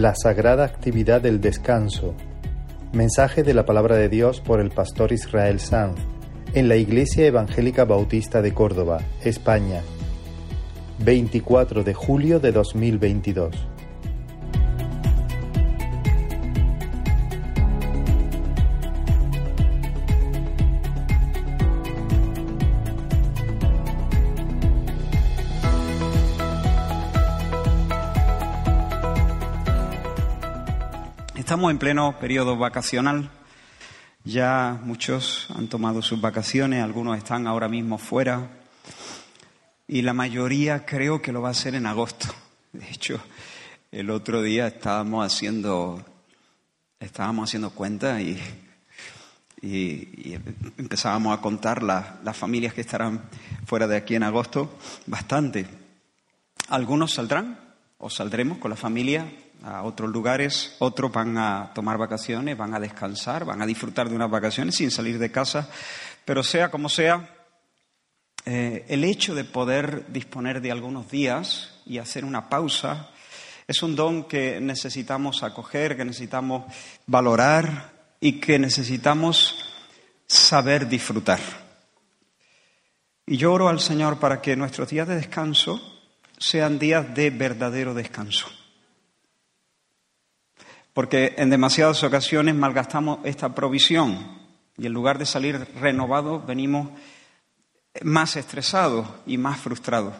La sagrada actividad del descanso. Mensaje de la palabra de Dios por el pastor Israel Sanz en la Iglesia Evangélica Bautista de Córdoba, España. 24 de julio de 2022. En pleno periodo vacacional. Ya muchos han tomado sus vacaciones, algunos están ahora mismo fuera y la mayoría creo que lo va a hacer en agosto. De hecho, el otro día estábamos haciendo estábamos haciendo cuentas y, empezábamos a contar las familias que estarán fuera de aquí en agosto, bastante. Algunos saldrán o saldremos con la familia a otros lugares, otros van a tomar vacaciones, van a descansar, van a disfrutar de unas vacaciones sin salir de casa, pero sea como sea, eh, el hecho de poder disponer de algunos días y hacer una pausa es un don que necesitamos acoger, que necesitamos valorar y que necesitamos saber disfrutar. Y yo oro al Señor para que nuestros días de descanso sean días de verdadero descanso porque en demasiadas ocasiones malgastamos esta provisión y en lugar de salir renovados venimos más estresados y más frustrados.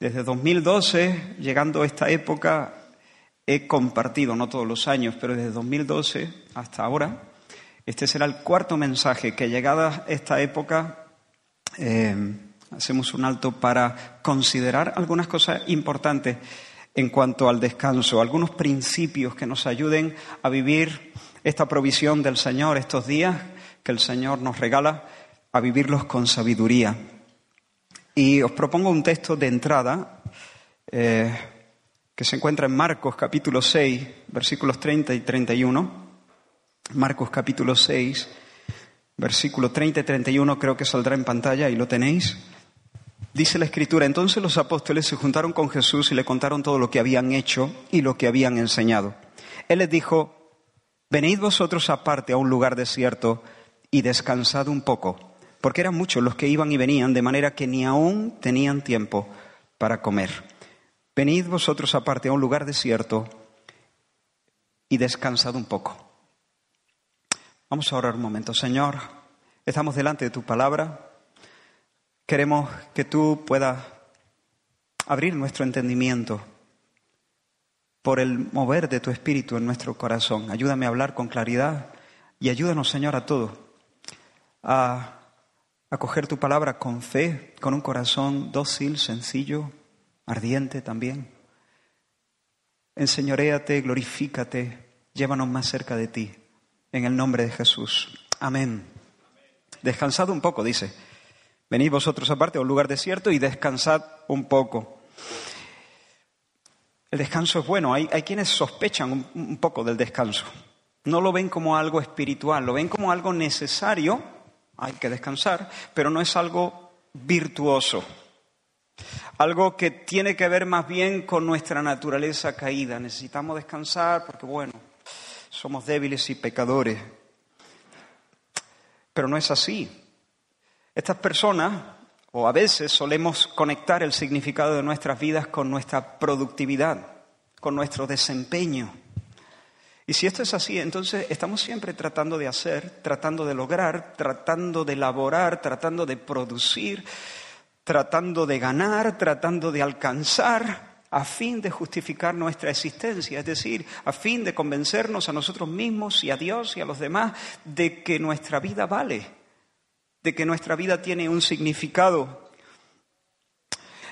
Desde 2012, llegando a esta época, he compartido, no todos los años, pero desde 2012 hasta ahora, este será el cuarto mensaje que llegada esta época eh, hacemos un alto para considerar algunas cosas importantes en cuanto al descanso, algunos principios que nos ayuden a vivir esta provisión del Señor estos días que el Señor nos regala, a vivirlos con sabiduría. Y os propongo un texto de entrada eh, que se encuentra en Marcos capítulo 6, versículos 30 y 31. Marcos capítulo 6, versículo 30 y 31 creo que saldrá en pantalla y lo tenéis. Dice la escritura, entonces los apóstoles se juntaron con Jesús y le contaron todo lo que habían hecho y lo que habían enseñado. Él les dijo, venid vosotros aparte a un lugar desierto y descansad un poco, porque eran muchos los que iban y venían, de manera que ni aún tenían tiempo para comer. Venid vosotros aparte a un lugar desierto y descansad un poco. Vamos a orar un momento. Señor, estamos delante de tu palabra. Queremos que tú puedas abrir nuestro entendimiento por el mover de tu espíritu en nuestro corazón. Ayúdame a hablar con claridad y ayúdanos, Señor, a todos a acoger tu palabra con fe, con un corazón dócil, sencillo, ardiente también. Enseñoréate, glorifícate, llévanos más cerca de ti. En el nombre de Jesús. Amén. Descansado un poco, dice. Venid vosotros aparte a un lugar desierto y descansad un poco. El descanso es bueno. Hay, quienes sospechan un, un poco del descanso. No lo ven como algo espiritual, lo ven como algo necesario. Hay que descansar, pero no es algo virtuoso. Algo que tiene que ver más bien con nuestra naturaleza caída. Necesitamos descansar porque, bueno, somos débiles y pecadores. Pero no es así. Estas personas, o a veces solemos conectar el significado de nuestras vidas con nuestra productividad, con nuestro desempeño. Y si esto es así, entonces estamos siempre tratando de hacer, tratando de lograr, tratando de elaborar, tratando de producir, tratando de ganar, tratando de alcanzar, a fin de justificar nuestra existencia, es decir, a fin de convencernos a nosotros mismos y a Dios y a los demás de que nuestra vida vale de que nuestra vida tiene un significado.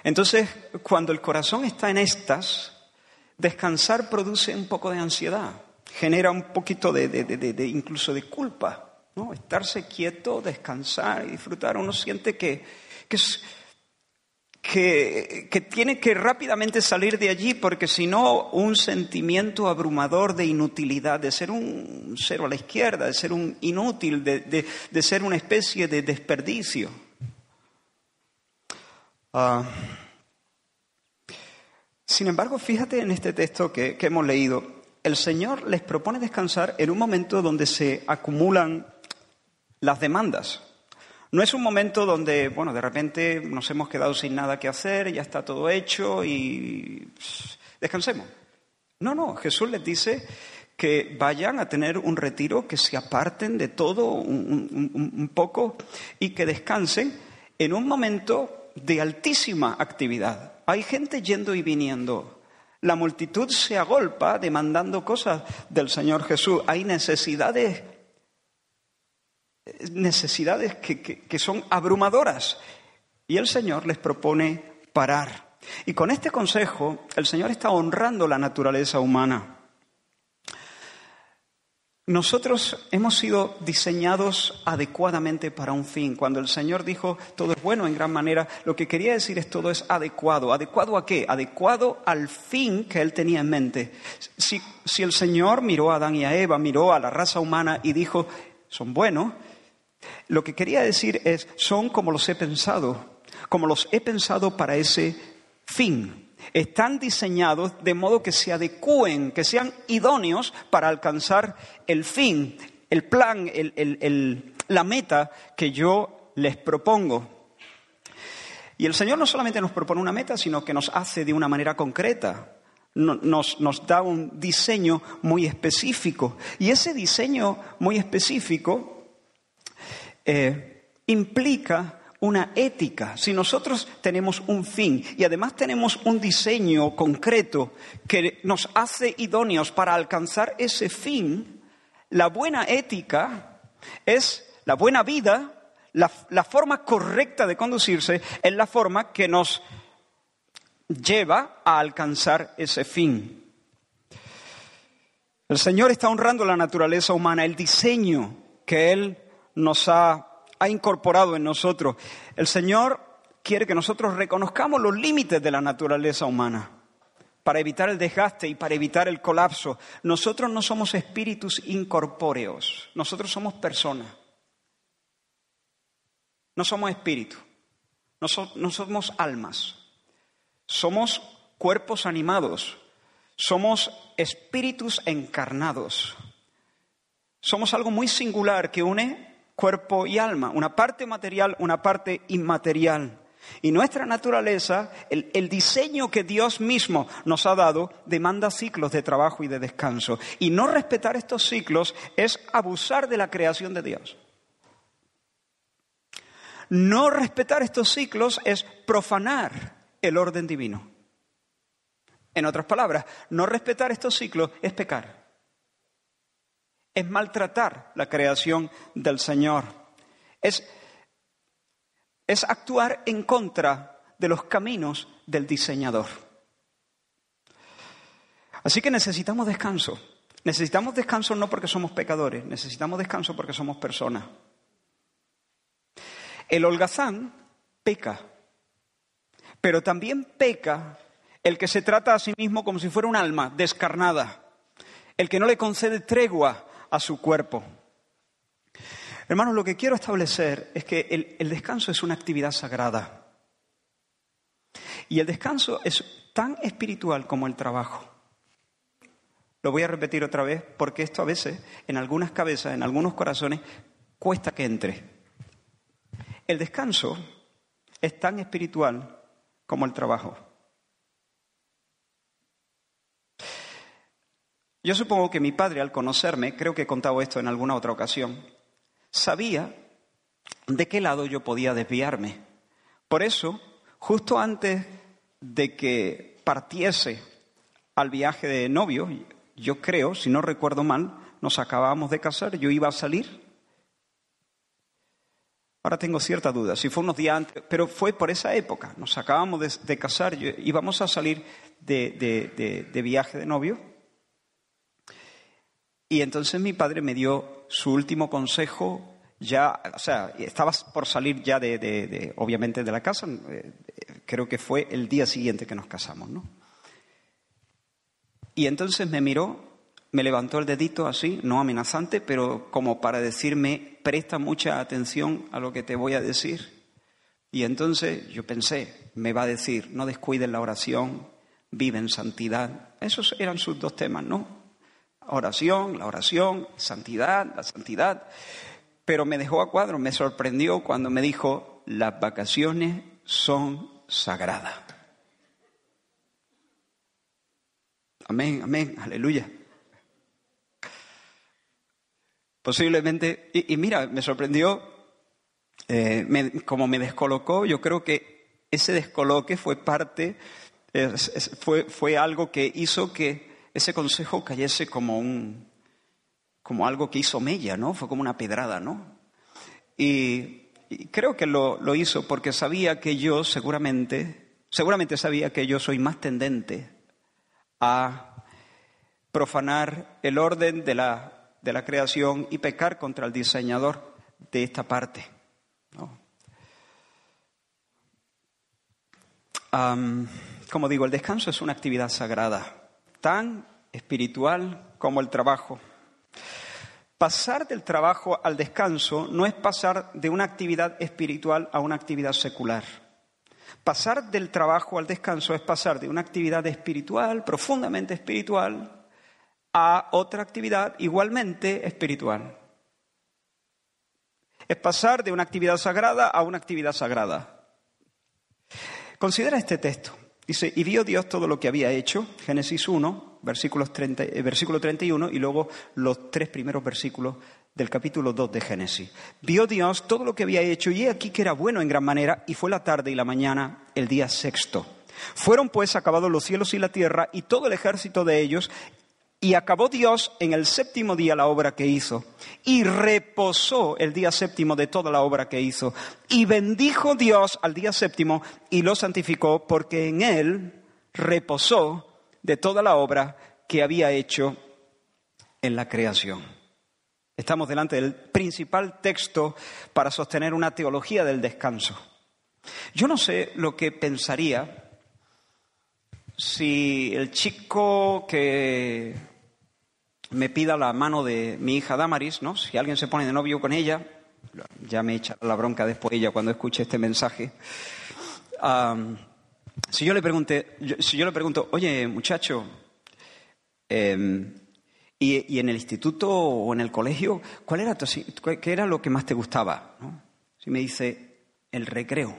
Entonces, cuando el corazón está en estas, descansar produce un poco de ansiedad, genera un poquito de, incluso de culpa, ¿no? Estarse quieto, descansar y disfrutar, uno siente que, que que, tiene que rápidamente salir de allí porque si no un sentimiento abrumador de inutilidad, de ser un cero a la izquierda, de ser un inútil, de, ser una especie de desperdicio. Ah, Sin embargo, fíjate en este texto que, que hemos leído. El Señor les propone descansar en un momento donde se acumulan las demandas. No es un momento donde, bueno, de repente nos hemos quedado sin nada que hacer, ya está todo hecho y descansemos. No, no, Jesús les dice que vayan a tener un retiro, que se aparten de todo un, un poco y que descansen en un momento de altísima actividad. Hay gente yendo y viniendo. La multitud se agolpa demandando cosas del Señor Jesús. Hay necesidades necesidades que, son abrumadoras. Y el Señor les propone parar. Y con este consejo, el Señor está honrando la naturaleza humana. Nosotros hemos sido diseñados adecuadamente para un fin. Cuando el Señor dijo todo es bueno en gran manera, lo que quería decir es todo es adecuado. ¿Adecuado a qué? Adecuado al fin que Él tenía en mente. Si, si el Señor miró a Adán y a Eva, miró a la raza humana y dijo, son buenos, lo que quería decir es, son como los he pensado, como los he pensado para ese fin. Están diseñados de modo que se adecúen, que sean idóneos para alcanzar el fin, el plan, la meta que yo les propongo. Y el Señor no solamente nos propone una meta, sino que nos hace de una manera concreta. Nos, nos, da un diseño muy específico. Y ese diseño muy específico eh, implica una ética. Si nosotros tenemos un fin y además tenemos un diseño concreto que nos hace idóneos para alcanzar ese fin, la buena ética es la buena vida, la, la forma correcta de conducirse es la forma que nos lleva a alcanzar ese fin. El Señor está honrando la naturaleza humana, el diseño que Él nos ha, incorporado en nosotros. El Señor quiere que nosotros reconozcamos los límites de la naturaleza humana para evitar el desgaste y para evitar el colapso. Nosotros no somos espíritus incorpóreos, nosotros somos personas. No somos espíritus, no somos almas, somos cuerpos animados, somos espíritus encarnados. Somos algo muy singular que une cuerpo y alma, una parte material, una parte inmaterial. Y nuestra naturaleza, el, diseño que Dios mismo nos ha dado, demanda ciclos de trabajo y de descanso. Y no respetar estos ciclos es abusar de la creación de Dios. No respetar estos ciclos es profanar el orden divino. En otras palabras, no respetar estos ciclos es pecar es maltratar la creación del Señor, es, es actuar en contra de los caminos del diseñador. Así que necesitamos descanso. Necesitamos descanso no porque somos pecadores, necesitamos descanso porque somos personas. El holgazán peca, pero también peca el que se trata a sí mismo como si fuera un alma descarnada, el que no le concede tregua a su cuerpo. Hermanos, lo que quiero establecer es que el, descanso es una actividad sagrada. Y el descanso es tan espiritual como el trabajo. Lo voy a repetir otra vez porque esto a veces en algunas cabezas, en algunos corazones, cuesta que entre. El descanso es tan espiritual como el trabajo. Yo supongo que mi padre, al conocerme, creo que he contado esto en alguna otra ocasión, sabía de qué lado yo podía desviarme. Por eso, justo antes de que partiese al viaje de novio, yo creo, si no recuerdo mal, nos acabábamos de casar, yo iba a salir. Ahora tengo cierta duda, si fue unos días antes, pero fue por esa época, nos acabamos de, casar, íbamos a salir de viaje de novio y entonces mi padre me dio su último consejo, ya, o sea, estaba por salir ya de, obviamente, de la casa, eh, creo que fue el día siguiente que nos casamos, ¿no? Y entonces me miró, me levantó el dedito así, no amenazante, pero como para decirme, presta mucha atención a lo que te voy a decir. Y entonces yo pensé, me va a decir, no descuides la oración, vive en santidad. Esos eran sus dos temas, ¿no? Oración, la oración, santidad, la santidad. Pero me dejó a cuadro, me sorprendió cuando me dijo, las vacaciones son sagradas. Amén, amén, aleluya. Posiblemente, y, mira, me sorprendió, eh, como me descolocó, yo creo que ese descoloque fue parte, fue, fue algo que hizo que ese consejo cayese como un, como algo que hizo mella, ¿no? Fue como una pedrada, ¿no? Y, creo que lo, lo, hizo porque sabía que yo seguramente, seguramente sabía que yo soy más tendente a profanar el orden de la, de la creación y pecar contra el diseñador de esta parte. como digo, el descanso es una actividad sagrada, tan espiritual como el trabajo. Pasar del trabajo al descanso no es pasar de una actividad espiritual a una actividad secular. Pasar del trabajo al descanso es pasar de una actividad espiritual, profundamente espiritual, a otra actividad igualmente espiritual. Es pasar de una actividad sagrada a una actividad sagrada. Considera este texto. Dice, y vio Dios todo lo que había hecho, Génesis 1, versículos 30, eh, versículo 31 y luego los tres primeros versículos del capítulo 2 de Génesis. Vio Dios todo lo que había hecho y he aquí que era bueno en gran manera y fue la tarde y la mañana el día sexto. Fueron pues acabados los cielos y la tierra y todo el ejército de ellos y acabó Dios en el séptimo día la obra que hizo. Y reposó el día séptimo de toda la obra que hizo. Y bendijo Dios al día séptimo y lo santificó porque en él reposó de toda la obra que había hecho en la creación. Estamos delante del principal texto para sostener una teología del descanso. Yo no sé lo que pensaría si el chico que me pida la mano de mi hija Damaris, ¿no? Si alguien se pone de novio con ella, ya me echa la bronca después ella cuando escuche este mensaje. si yo le pregunte, si yo le pregunto, oye muchacho, em, y, en el instituto o en el colegio, ¿cuál era qué era lo que más te gustaba? Si me dice el recreo.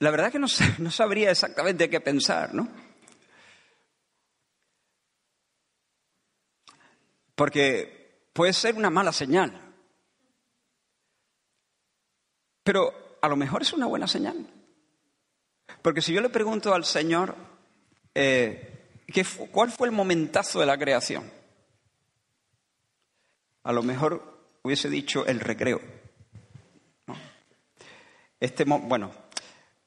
La verdad que no, no sabría exactamente qué pensar, ¿no? Porque puede ser una mala señal. Pero a lo mejor es una buena señal. Porque si yo le pregunto al Señor, eh, ¿cuál fue el momentazo de la creación? A lo mejor hubiese dicho el recreo. Este, bueno,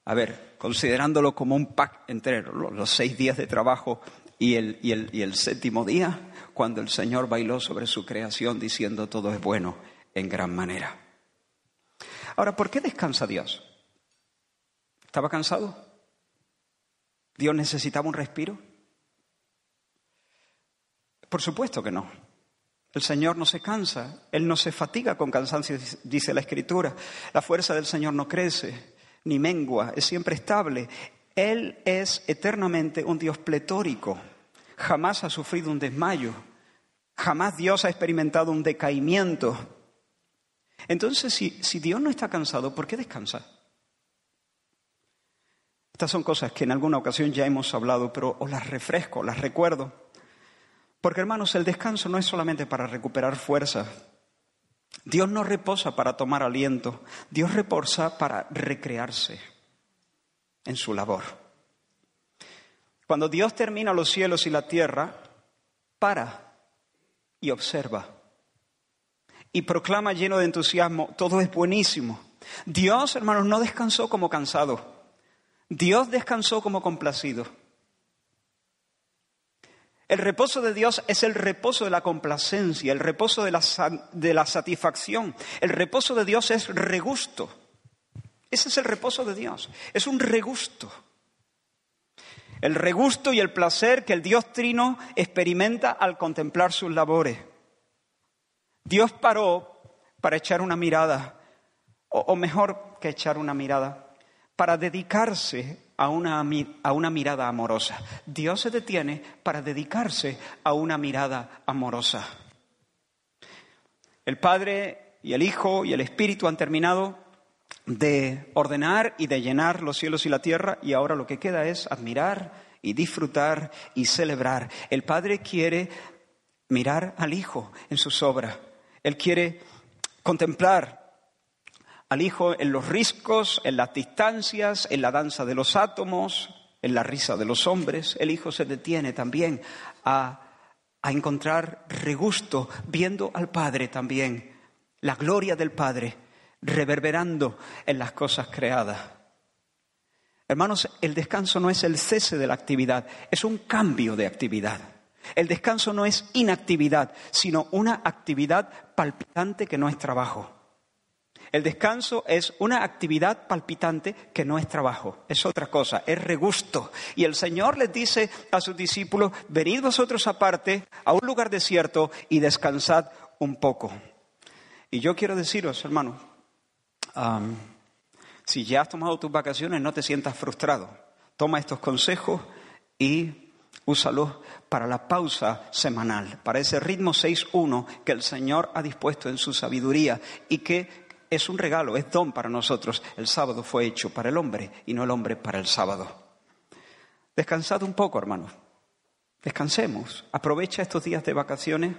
a ver, considerándolo como un pack entero, los seis días de trabajo y el, y el, y el séptimo día, cuando el Señor bailó sobre su creación diciendo todo es bueno en gran manera. Ahora, ¿por qué descansa Dios? ¿Estaba cansado? ¿Dios necesitaba un respiro? Por supuesto que no. El Señor no se cansa, Él no se fatiga con cansancio, dice la Escritura. La fuerza del Señor no crece ni mengua, es siempre estable. Él es eternamente un Dios pletórico, jamás ha sufrido un desmayo, Jamás Dios ha experimentado un decaimiento. Entonces, si, Dios no está cansado, ¿por qué descansa? Estas son cosas que en alguna ocasión ya hemos hablado, pero os las refresco, las recuerdo. Porque hermanos, el descanso no es solamente para recuperar fuerzas. Dios no reposa para tomar aliento, Dios reposa para recrearse en su labor. Cuando Dios termina los cielos y la tierra, para y observa. Y proclama lleno de entusiasmo, todo es buenísimo. Dios, hermanos, no descansó como cansado. Dios descansó como complacido. El reposo de Dios es el reposo de la complacencia, el reposo de la, de la, satisfacción. El reposo de Dios es regusto. Ese es el reposo de Dios. Es un regusto el regusto y el placer que el Dios Trino experimenta al contemplar sus labores. Dios paró para echar una mirada, o, mejor que echar una mirada, para dedicarse a una, a una mirada amorosa. Dios se detiene para dedicarse a una mirada amorosa. El Padre y el Hijo y el Espíritu han terminado de ordenar y de llenar los cielos y la tierra y ahora lo que queda es admirar y disfrutar y celebrar. El Padre quiere mirar al Hijo en sus obras. Él quiere contemplar al Hijo en los riscos, en las distancias, en la danza de los átomos, en la risa de los hombres. El Hijo se detiene también a, a encontrar regusto viendo al Padre también, la gloria del Padre reverberando en las cosas creadas. Hermanos, el descanso no es el cese de la actividad, es un cambio de actividad. El descanso no es inactividad, sino una actividad palpitante que no es trabajo. El descanso es una actividad palpitante que no es trabajo, es otra cosa, es regusto. Y el Señor les dice a sus discípulos, venid vosotros aparte a un lugar desierto y descansad un poco. Y yo quiero deciros, hermanos, si ya has tomado tus vacaciones, no te sientas frustrado. Toma estos consejos y úsalos para la pausa semanal, para ese ritmo 6-1 que el Señor ha dispuesto en su sabiduría y que es un regalo, es don para nosotros. El sábado fue hecho para el hombre y no el hombre para el sábado. Descansad un poco, hermanos. Descansemos. Aprovecha estos días de vacaciones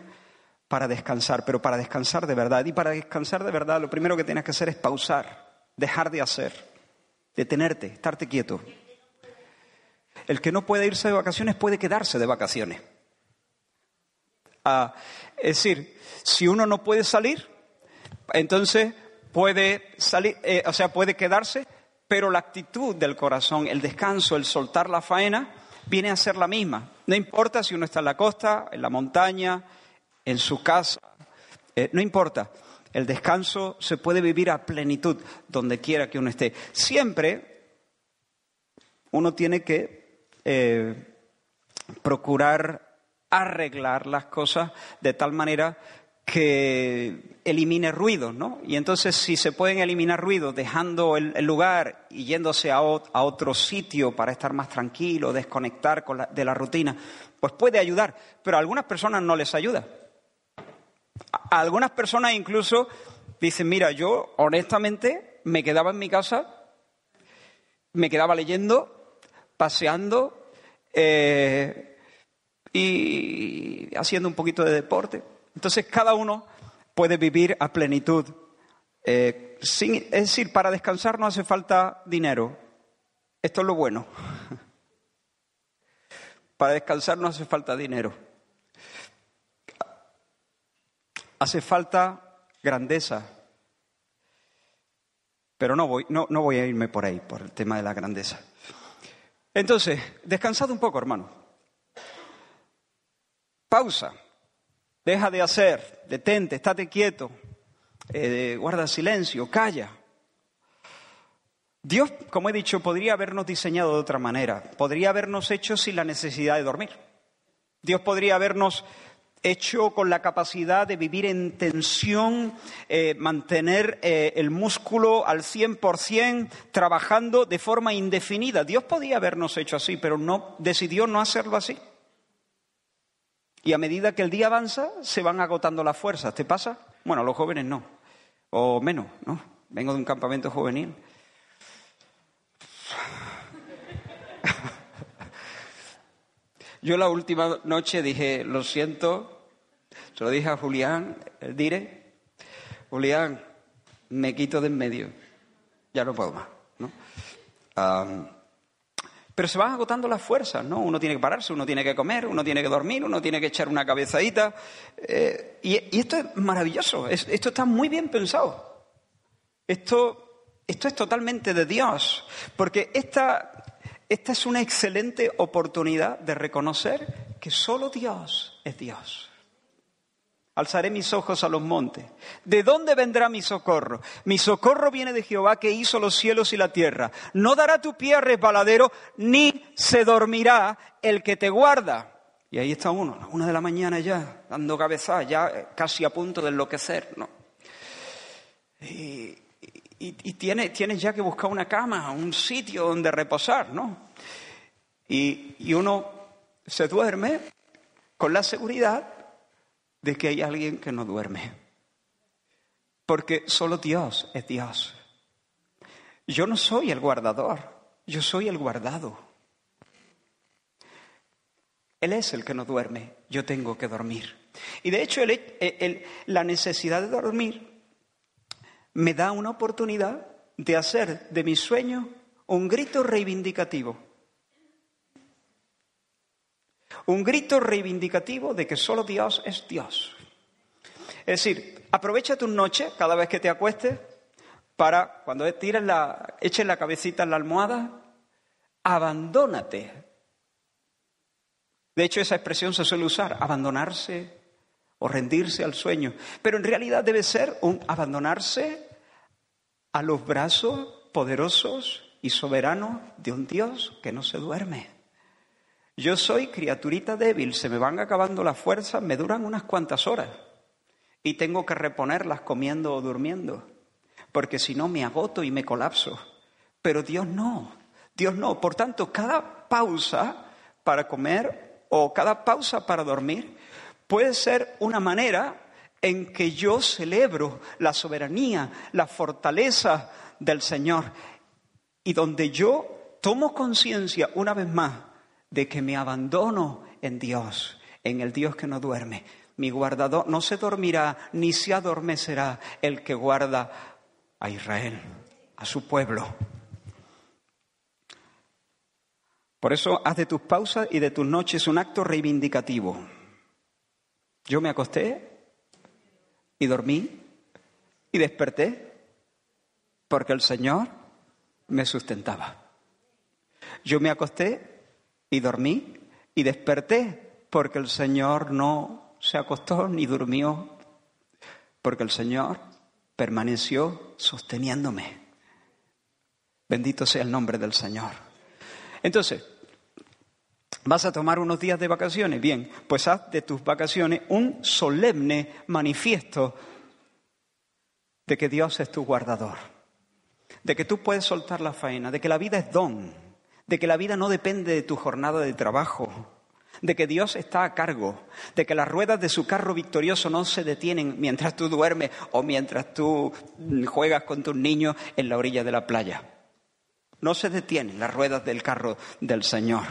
para descansar, pero para descansar de verdad. Y para descansar de verdad, lo primero que tienes que hacer es pausar, dejar de hacer, detenerte, estarte quieto. El que no puede irse de vacaciones puede quedarse de vacaciones. Ah, es decir, si uno no puede salir, entonces puede salir, eh, o sea, puede quedarse, pero la actitud del corazón, el descanso, el soltar la faena, viene a ser la misma. No importa si uno está en la costa, en la montaña, en su casa, eh, no importa. El descanso se puede vivir a plenitud donde quiera que uno esté. Siempre uno tiene que eh, procurar arreglar las cosas de tal manera que elimine ruidos, ¿no? Y entonces si se pueden eliminar ruidos dejando el, lugar y yéndose a, otro sitio para estar más tranquilo, desconectar de la rutina, pues puede ayudar, pero a algunas personas no les ayuda. A, algunas personas incluso dicen, mira, yo honestamente me quedaba en mi casa, me quedaba leyendo, paseando eh, y haciendo un poquito de deporte. Entonces cada uno puede vivir a plenitud. Eh, es decir, para descansar no hace falta dinero. Esto es lo bueno. Para descansar no hace falta dinero. Hace falta grandeza. Pero no voy, no, no voy a irme por ahí, por el tema de la grandeza. Entonces, descansad un poco, hermano. Pausa. Deja de hacer, detente, estate quieto, eh, guarda silencio, calla. Dios, como he dicho, podría habernos diseñado de otra manera, podría habernos hecho sin la necesidad de dormir. Dios podría habernos hecho con la capacidad de vivir en tensión, eh, mantener eh, el músculo al 100%, trabajando de forma indefinida. Dios podía habernos hecho así, pero no decidió no hacerlo así. Y a medida que el día avanza, se van agotando las fuerzas. ¿Te pasa? Bueno, los jóvenes no. O menos, ¿no? Vengo de un campamento juvenil. Yo la última noche dije, lo siento, se lo dije a Julián, el dire, Julián, me quito de en medio, ya no puedo más, ¿no? Pero se van agotando las fuerzas, ¿no? Uno tiene que pararse, uno tiene que comer, uno tiene que dormir, uno tiene que echar una cabezadita. Eh, y, esto es maravilloso, esto está muy bien pensado. Esto, esto es totalmente de Dios, porque esta, esta es una excelente oportunidad de reconocer que solo Dios es Dios. Alzaré mis ojos a los montes. ¿De dónde vendrá mi socorro? Mi socorro viene de Jehová que hizo los cielos y la tierra. No dará tu pie a resbaladero, ni se dormirá el que te guarda. Y ahí está uno, a una de la mañana ya, dando cabeza, ya casi a punto de enloquecer, ¿no? Y, y, tienes, ya que buscar una cama, un sitio donde reposar, ¿no? Y, y uno se duerme con la seguridad de que hay alguien que no duerme. Porque solo Dios es Dios. Yo no soy el guardador, yo soy el guardado. Él es el que no duerme, yo tengo que dormir. Y de hecho la necesidad de dormir me da una oportunidad de hacer de mi sueño un grito reivindicativo. Un grito reivindicativo de que solo Dios es Dios. Es decir, aprovecha tu noche cada vez que te acuestes para, cuando tires la, eches la cabecita en la almohada, abandónate. De hecho, esa expresión se suele usar, abandonarse o rendirse al sueño. Pero en realidad debe ser un abandonarse a los brazos poderosos y soberanos de un Dios que no se duerme. Yo soy criaturita débil, se me van acabando las fuerzas, me duran unas cuantas horas y tengo que reponerlas comiendo o durmiendo, porque si no me agoto y me colapso. Pero Dios no, Dios no. Por tanto, cada pausa para comer o cada pausa para dormir puede ser una manera en que yo celebro la soberanía, la fortaleza del Señor y donde yo tomo conciencia una vez más de que me abandono en Dios, en el Dios que no duerme. Mi guardador no se dormirá ni se adormecerá el que guarda a Israel, a su pueblo. Por eso haz de tus pausas y de tus noches un acto reivindicativo. Yo me acosté y dormí y desperté porque el Señor me sustentaba. Yo me acosté y dormí y desperté porque el Señor no se acostó ni durmió, porque el Señor permaneció sosteniéndome. Bendito sea el nombre del Señor. Entonces, ¿Vas a tomar unos días de vacaciones? Bien, pues haz de tus vacaciones un solemne manifiesto de que Dios es tu guardador, de que tú puedes soltar la faena, de que la vida es don, de que la vida no depende de tu jornada de trabajo, de que Dios está a cargo, de que las ruedas de su carro victorioso no se detienen mientras tú duermes o mientras tú juegas con tus niños en la orilla de la playa. No se detienen las ruedas del carro del Señor.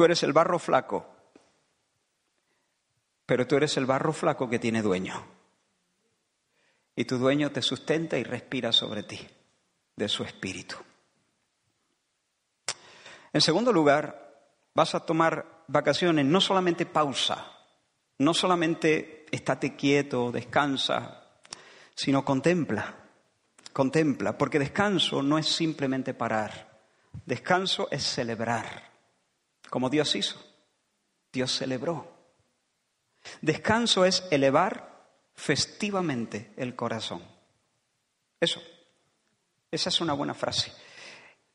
Tú eres el barro flaco, pero tú eres el barro flaco que tiene dueño. Y tu dueño te sustenta y respira sobre ti de su espíritu. En segundo lugar, vas a tomar vacaciones, no solamente pausa, no solamente estate quieto, descansa, sino contempla, contempla, porque descanso no es simplemente parar, descanso es celebrar como Dios hizo. Dios celebró. Descanso es elevar festivamente el corazón. Eso. Esa es una buena frase.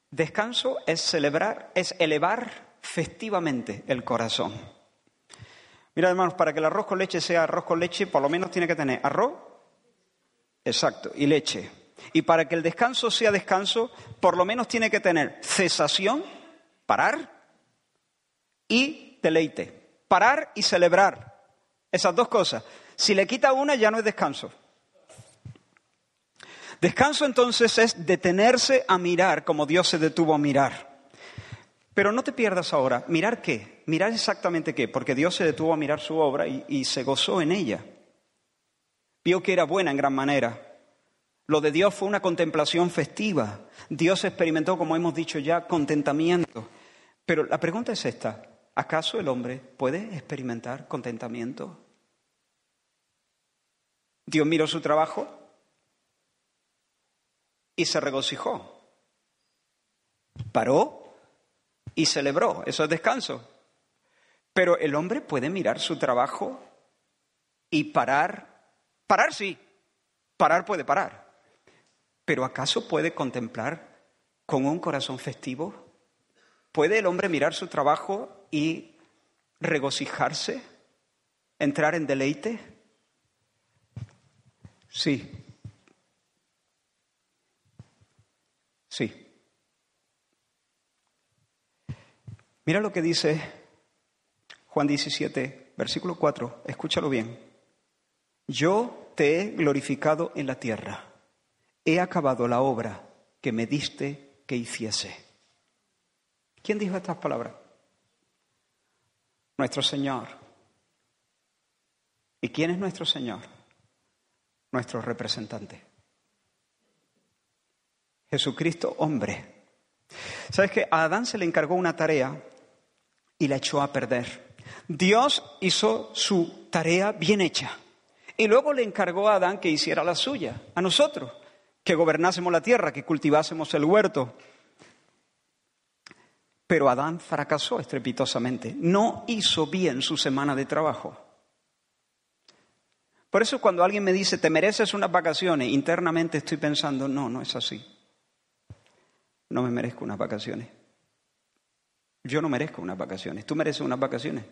Descanso es celebrar, es elevar festivamente el corazón. Mira, hermanos, para que el arroz con leche sea arroz con leche, por lo menos tiene que tener arroz, exacto, y leche. Y para que el descanso sea descanso, por lo menos tiene que tener cesación, parar, y deleite. Parar y celebrar. Esas dos cosas. Si le quita una ya no es descanso. Descanso entonces es detenerse a mirar como Dios se detuvo a mirar. Pero no te pierdas ahora. ¿Mirar qué? Mirar exactamente qué. Porque Dios se detuvo a mirar su obra y, y se gozó en ella. Vio que era buena en gran manera. Lo de Dios fue una contemplación festiva. Dios experimentó, como hemos dicho ya, contentamiento. Pero la pregunta es esta. ¿Acaso el hombre puede experimentar contentamiento? Dios miró su trabajo y se regocijó. Paró y celebró. Eso es descanso. Pero el hombre puede mirar su trabajo y parar. Parar sí. Parar puede parar. Pero ¿acaso puede contemplar con un corazón festivo? ¿Puede el hombre mirar su trabajo y regocijarse? entrar en deleite? Sí. Sí. Mira lo que dice Juan 17, versículo 4, escúchalo bien. Yo te he glorificado en la tierra, he acabado la obra que me diste que hiciese. ¿Quién dijo estas palabras? Nuestro Señor. ¿Y quién es nuestro Señor? Nuestro representante. Jesucristo, hombre. ¿Sabes que a Adán se le encargó una tarea y la echó a perder? Dios hizo su tarea bien hecha y luego le encargó a Adán que hiciera la suya, a nosotros, que gobernásemos la tierra, que cultivásemos el huerto. Pero Adán fracasó estrepitosamente, no hizo bien su semana de trabajo. Por eso cuando alguien me dice, te mereces unas vacaciones, internamente estoy pensando, no, no es así. No me merezco unas vacaciones. Yo no merezco unas vacaciones. ¿Tú mereces unas vacaciones?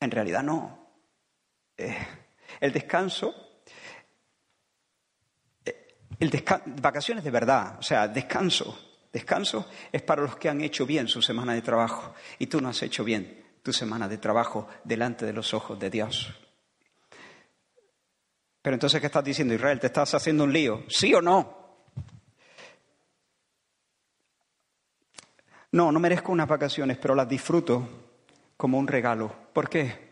En realidad no. Eh, el descanso, eh, el vacaciones de verdad, o sea, descanso, descanso es para los que han hecho bien su semana de trabajo y tú no has hecho bien tu semana de trabajo delante de los ojos de Dios. Pero entonces, ¿qué estás diciendo, Israel? ¿Te estás haciendo un lío? ¿Sí o no? No, no merezco unas vacaciones, pero las disfruto como un regalo. ¿Por qué?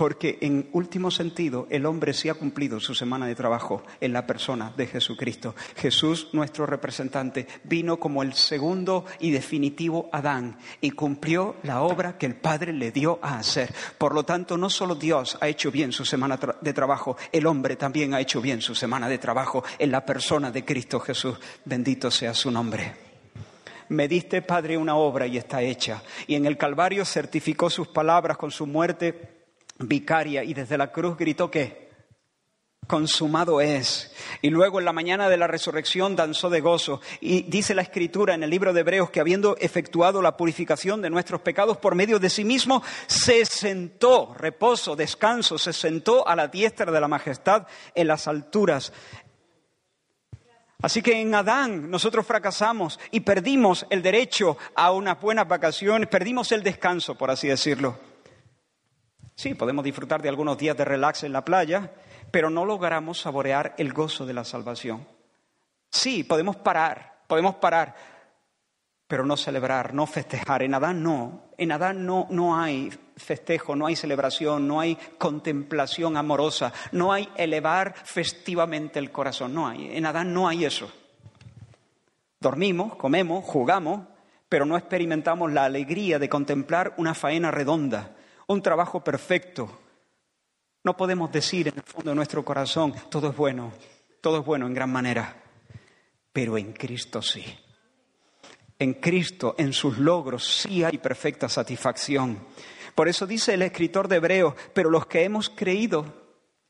Porque en último sentido el hombre sí ha cumplido su semana de trabajo en la persona de Jesucristo. Jesús, nuestro representante, vino como el segundo y definitivo Adán y cumplió la obra que el Padre le dio a hacer. Por lo tanto, no solo Dios ha hecho bien su semana de trabajo, el hombre también ha hecho bien su semana de trabajo en la persona de Cristo Jesús. Bendito sea su nombre me diste, Padre, una obra y está hecha. Y en el Calvario certificó sus palabras con su muerte vicaria y desde la cruz gritó que consumado es. Y luego en la mañana de la resurrección danzó de gozo. Y dice la escritura en el libro de Hebreos que habiendo efectuado la purificación de nuestros pecados por medio de sí mismo, se sentó, reposo, descanso, se sentó a la diestra de la majestad en las alturas. Así que en Adán nosotros fracasamos y perdimos el derecho a unas buenas vacaciones, perdimos el descanso, por así decirlo. Sí, podemos disfrutar de algunos días de relax en la playa, pero no logramos saborear el gozo de la salvación. Sí, podemos parar, podemos parar, pero no celebrar, no festejar. En Adán no, en Adán no, no hay festejo, no hay celebración, no hay contemplación amorosa, no hay elevar festivamente el corazón, no hay. En Adán no hay eso. Dormimos, comemos, jugamos, pero no experimentamos la alegría de contemplar una faena redonda, un trabajo perfecto. No podemos decir en el fondo de nuestro corazón, todo es bueno, todo es bueno en gran manera, pero en Cristo sí en Cristo, en sus logros, sí hay perfecta satisfacción. Por eso dice el escritor de Hebreos, pero los que hemos creído,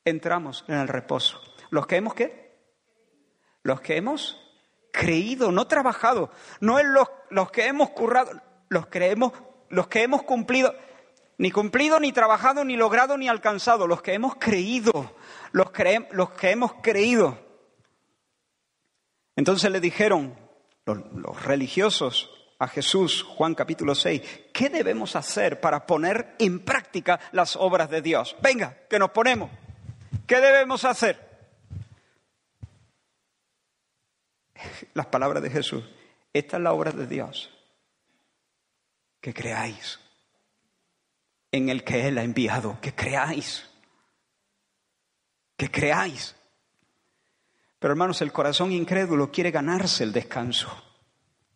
entramos en el reposo. ¿Los que hemos qué? Los que hemos creído, no trabajado, no es los, los que hemos currado, los, creemos, los que hemos cumplido, ni cumplido, ni trabajado, ni logrado, ni alcanzado, los que hemos creído, los, los que hemos creído. Entonces le dijeron, los, religiosos a Jesús, Juan capítulo 6, ¿qué debemos hacer para poner en práctica las obras de Dios? Venga, que nos ponemos. ¿Qué debemos hacer? Las palabras de Jesús. Esta es la obra de Dios. Que creáis en el que Él ha enviado. Que creáis. Que creáis. Pero hermanos, el corazón incrédulo quiere ganarse el descanso.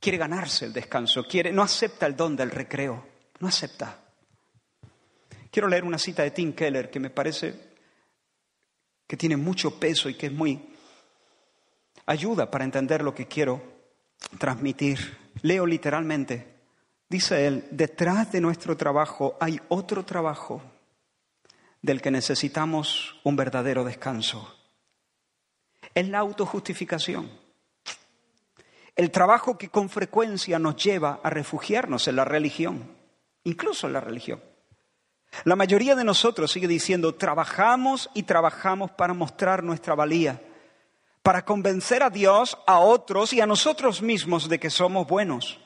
Quiere ganarse el descanso. Quiere, no acepta el don del recreo. No acepta. Quiero leer una cita de Tim Keller que me parece que tiene mucho peso y que es muy ayuda para entender lo que quiero transmitir. Leo literalmente. Dice él, detrás de nuestro trabajo hay otro trabajo del que necesitamos un verdadero descanso es la autojustificación. El trabajo que con frecuencia nos lleva a refugiarnos en la religión, incluso en la religión. La mayoría de nosotros sigue diciendo, trabajamos y trabajamos para mostrar nuestra valía, para convencer a Dios, a otros y a nosotros mismos de que somos buenos.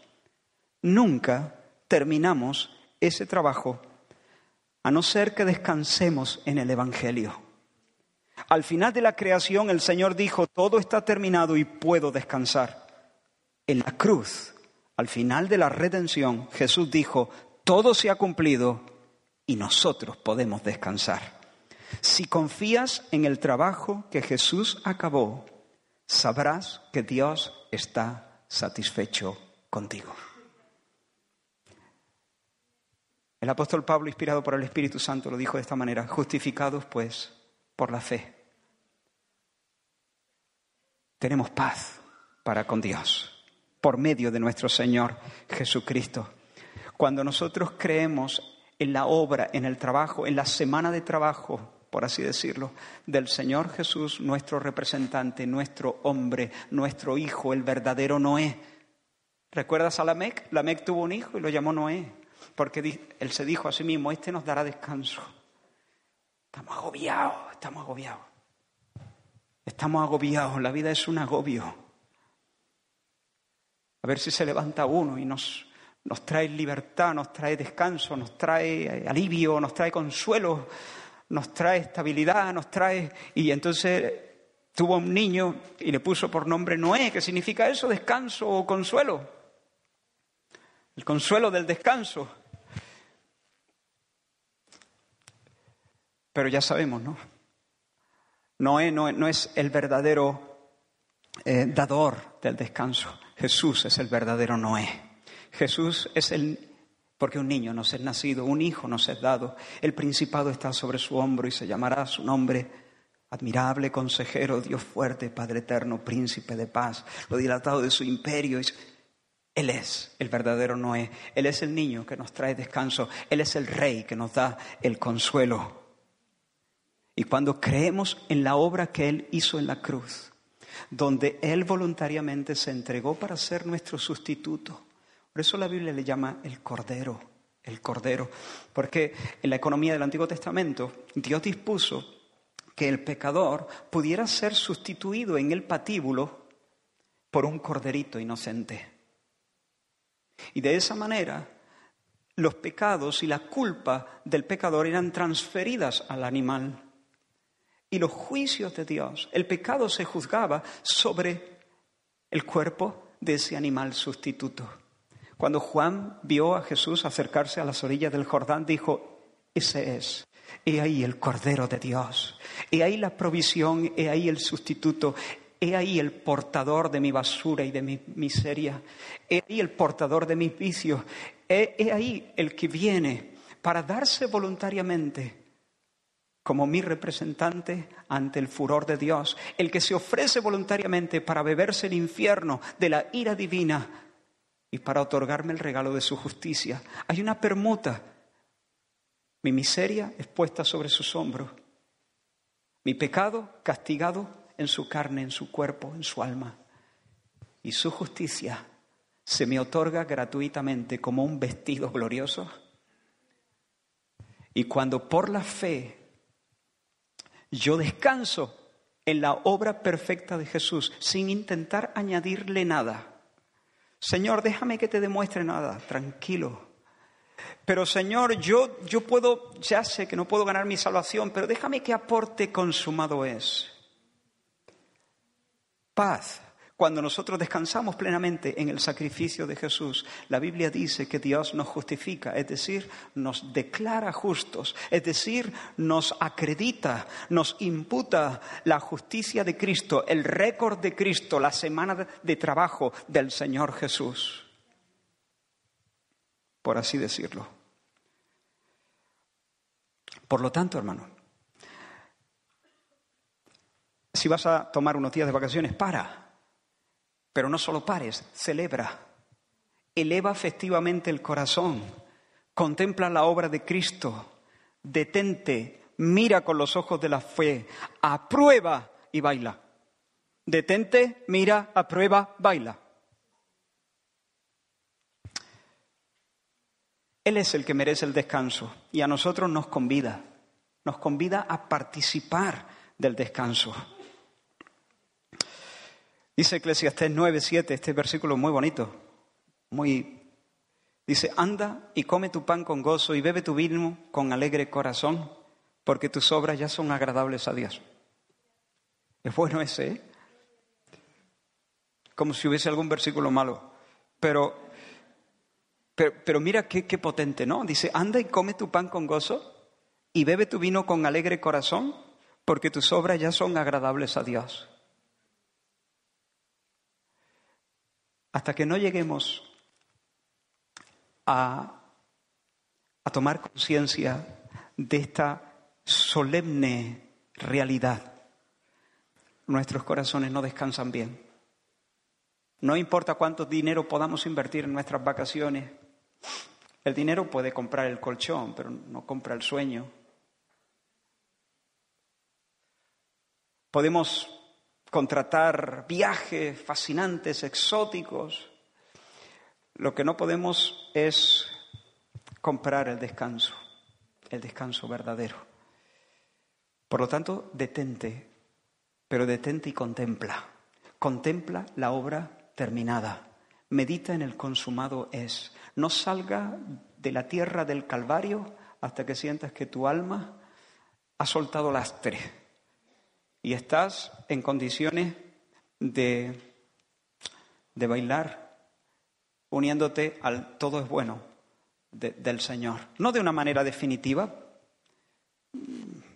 Nunca terminamos ese trabajo, a no ser que descansemos en el Evangelio. Al final de la creación el Señor dijo, todo está terminado y puedo descansar. En la cruz, al final de la redención, Jesús dijo, todo se ha cumplido y nosotros podemos descansar. Si confías en el trabajo que Jesús acabó, sabrás que Dios está satisfecho contigo. El apóstol Pablo, inspirado por el Espíritu Santo, lo dijo de esta manera, justificados pues por la fe. Tenemos paz para con Dios por medio de nuestro Señor Jesucristo. Cuando nosotros creemos en la obra, en el trabajo, en la semana de trabajo, por así decirlo, del Señor Jesús, nuestro representante, nuestro hombre, nuestro hijo, el verdadero Noé. ¿Recuerdas a Lamec? Lamec tuvo un hijo y lo llamó Noé porque él se dijo a sí mismo, este nos dará descanso. Estamos agobiados, estamos agobiados. Estamos agobiados, la vida es un agobio. A ver si se levanta uno y nos, nos trae libertad, nos trae descanso, nos trae alivio, nos trae consuelo, nos trae estabilidad, nos trae... Y entonces tuvo un niño y le puso por nombre Noé, que significa eso, descanso o consuelo. El consuelo del descanso. Pero ya sabemos, ¿no? Noé no, es el verdadero eh, dador del descanso. Jesús es el verdadero Noé. Jesús es el... Porque un niño nos es nacido, un hijo nos es dado. El principado está sobre su hombro y se llamará su nombre admirable consejero, Dios fuerte, Padre eterno, príncipe de paz, lo dilatado de su imperio. Él es el verdadero Noé. Él es el niño que nos trae descanso. Él es el rey que nos da el consuelo. Y cuando creemos en la obra que Él hizo en la cruz, donde Él voluntariamente se entregó para ser nuestro sustituto, por eso la Biblia le llama el Cordero, el Cordero, porque en la economía del Antiguo Testamento Dios dispuso que el pecador pudiera ser sustituido en el patíbulo por un corderito inocente. Y de esa manera los pecados y la culpa del pecador eran transferidas al animal y los juicios de Dios. El pecado se juzgaba sobre el cuerpo de ese animal sustituto. Cuando Juan vio a Jesús acercarse a las orillas del Jordán, dijo, ese es. He ahí el Cordero de Dios. He ahí la provisión, he ahí el sustituto. He ahí el portador de mi basura y de mi miseria. He ahí el portador de mis vicios. He, ahí el que viene para darse voluntariamente como mi representante ante el furor de Dios, el que se ofrece voluntariamente para beberse el infierno de la ira divina y para otorgarme el regalo de su justicia. Hay una permuta. Mi miseria es puesta sobre sus hombros, mi pecado castigado en su carne, en su cuerpo, en su alma, y su justicia se me otorga gratuitamente como un vestido glorioso. Y cuando por la fe yo descanso en la obra perfecta de Jesús sin intentar añadirle nada. Señor, déjame que te demuestre nada, tranquilo. Pero Señor, yo, yo puedo, ya sé que no puedo ganar mi salvación, pero déjame que aporte consumado es. Paz, cuando nosotros descansamos plenamente en el sacrificio de Jesús, la Biblia dice que Dios nos justifica, es decir, nos declara justos, es decir, nos acredita, nos imputa la justicia de Cristo, el récord de Cristo, la semana de trabajo del Señor Jesús, por así decirlo. Por lo tanto, hermano, si vas a tomar unos días de vacaciones, para pero no solo pares, celebra, eleva festivamente el corazón, contempla la obra de Cristo, detente, mira con los ojos de la fe, aprueba y baila. Detente, mira, aprueba, baila. Él es el que merece el descanso y a nosotros nos convida, nos convida a participar del descanso. Dice Eclesiastés 9, 7, este versículo muy bonito, muy... Dice, anda y come tu pan con gozo y bebe tu vino con alegre corazón, porque tus obras ya son agradables a Dios. Es bueno ese, ¿eh? Como si hubiese algún versículo malo. Pero, pero, mira qué, qué potente, ¿no? Dice, anda y come tu pan con gozo y bebe tu vino con alegre corazón, porque tus obras ya son agradables a Dios. Hasta que no lleguemos a, a tomar conciencia de esta solemne realidad, nuestros corazones no descansan bien. No importa cuánto dinero podamos invertir en nuestras vacaciones, el dinero puede comprar el colchón, pero no compra el sueño. Podemos contratar viajes fascinantes, exóticos. Lo que no podemos es comprar el descanso, el descanso verdadero. Por lo tanto, detente, pero detente y contempla. Contempla la obra terminada. Medita en el consumado es. No salga de la tierra del Calvario hasta que sientas que tu alma ha soltado lastre y estás en condiciones de, de bailar uniéndote al todo es bueno del Señor. No de una manera definitiva,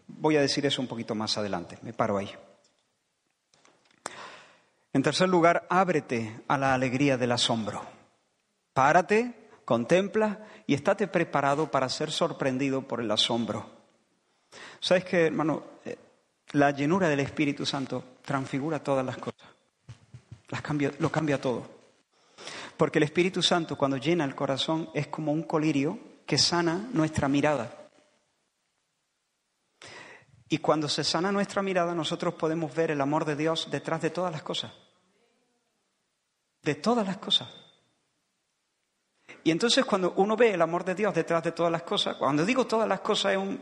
voy a decir eso un poquito más adelante, me paro ahí. En tercer lugar, ábrete a la alegría del asombro. Párate, contempla y estate preparado para ser sorprendido por el asombro. ¿Sabes qué, hermano? La llenura del Espíritu Santo transfigura todas las cosas. Lo cambia todo. Porque el Espíritu Santo cuando llena el corazón es como un colirio que sana nuestra mirada. Y cuando se sana nuestra mirada, nosotros podemos ver el amor de Dios detrás de todas las cosas. De todas las cosas. Y entonces cuando uno ve el amor de Dios detrás de todas las cosas, cuando digo todas las cosas es un,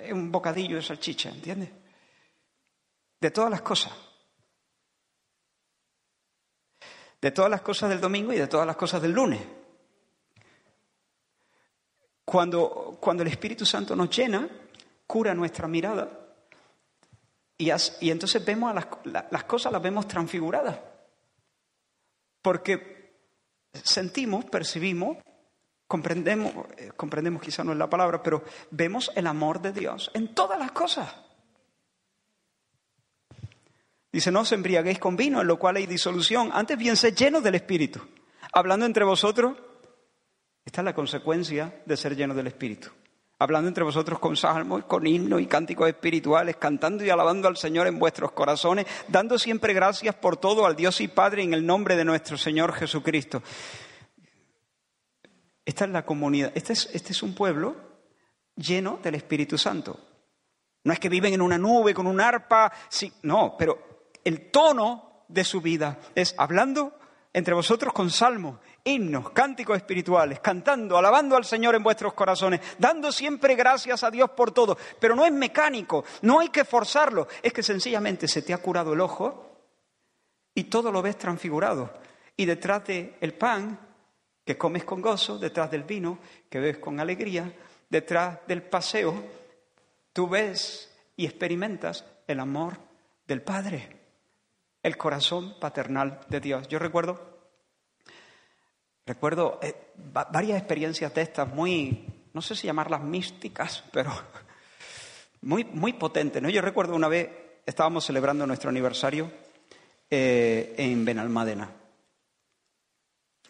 es un bocadillo de salchicha, ¿entiendes? De todas las cosas. De todas las cosas del domingo y de todas las cosas del lunes. Cuando, cuando el Espíritu Santo nos llena, cura nuestra mirada y, y entonces vemos a las, las cosas, las vemos transfiguradas. Porque sentimos, percibimos, comprendemos, eh, comprendemos quizá no es la palabra, pero vemos el amor de Dios en todas las cosas. Dice, no os embriaguéis con vino, en lo cual hay disolución. Antes bien, sed llenos del Espíritu. Hablando entre vosotros, esta es la consecuencia de ser llenos del Espíritu. Hablando entre vosotros con salmos, con himnos y cánticos espirituales, cantando y alabando al Señor en vuestros corazones, dando siempre gracias por todo al Dios y Padre en el nombre de nuestro Señor Jesucristo. Esta es la comunidad, este es, este es un pueblo lleno del Espíritu Santo. No es que viven en una nube con un arpa, sí, no, pero el tono de su vida es hablando entre vosotros con salmos, himnos, cánticos espirituales, cantando, alabando al Señor en vuestros corazones, dando siempre gracias a Dios por todo. Pero no es mecánico, no hay que forzarlo, es que sencillamente se te ha curado el ojo y todo lo ves transfigurado. Y detrás del pan que comes con gozo, detrás del vino que bebes con alegría, detrás del paseo, tú ves y experimentas el amor del Padre el corazón paternal de Dios. Yo recuerdo, recuerdo eh, varias experiencias de estas muy, no sé si llamarlas místicas, pero muy, muy potentes. ¿no? Yo recuerdo una vez, estábamos celebrando nuestro aniversario eh, en Benalmádena.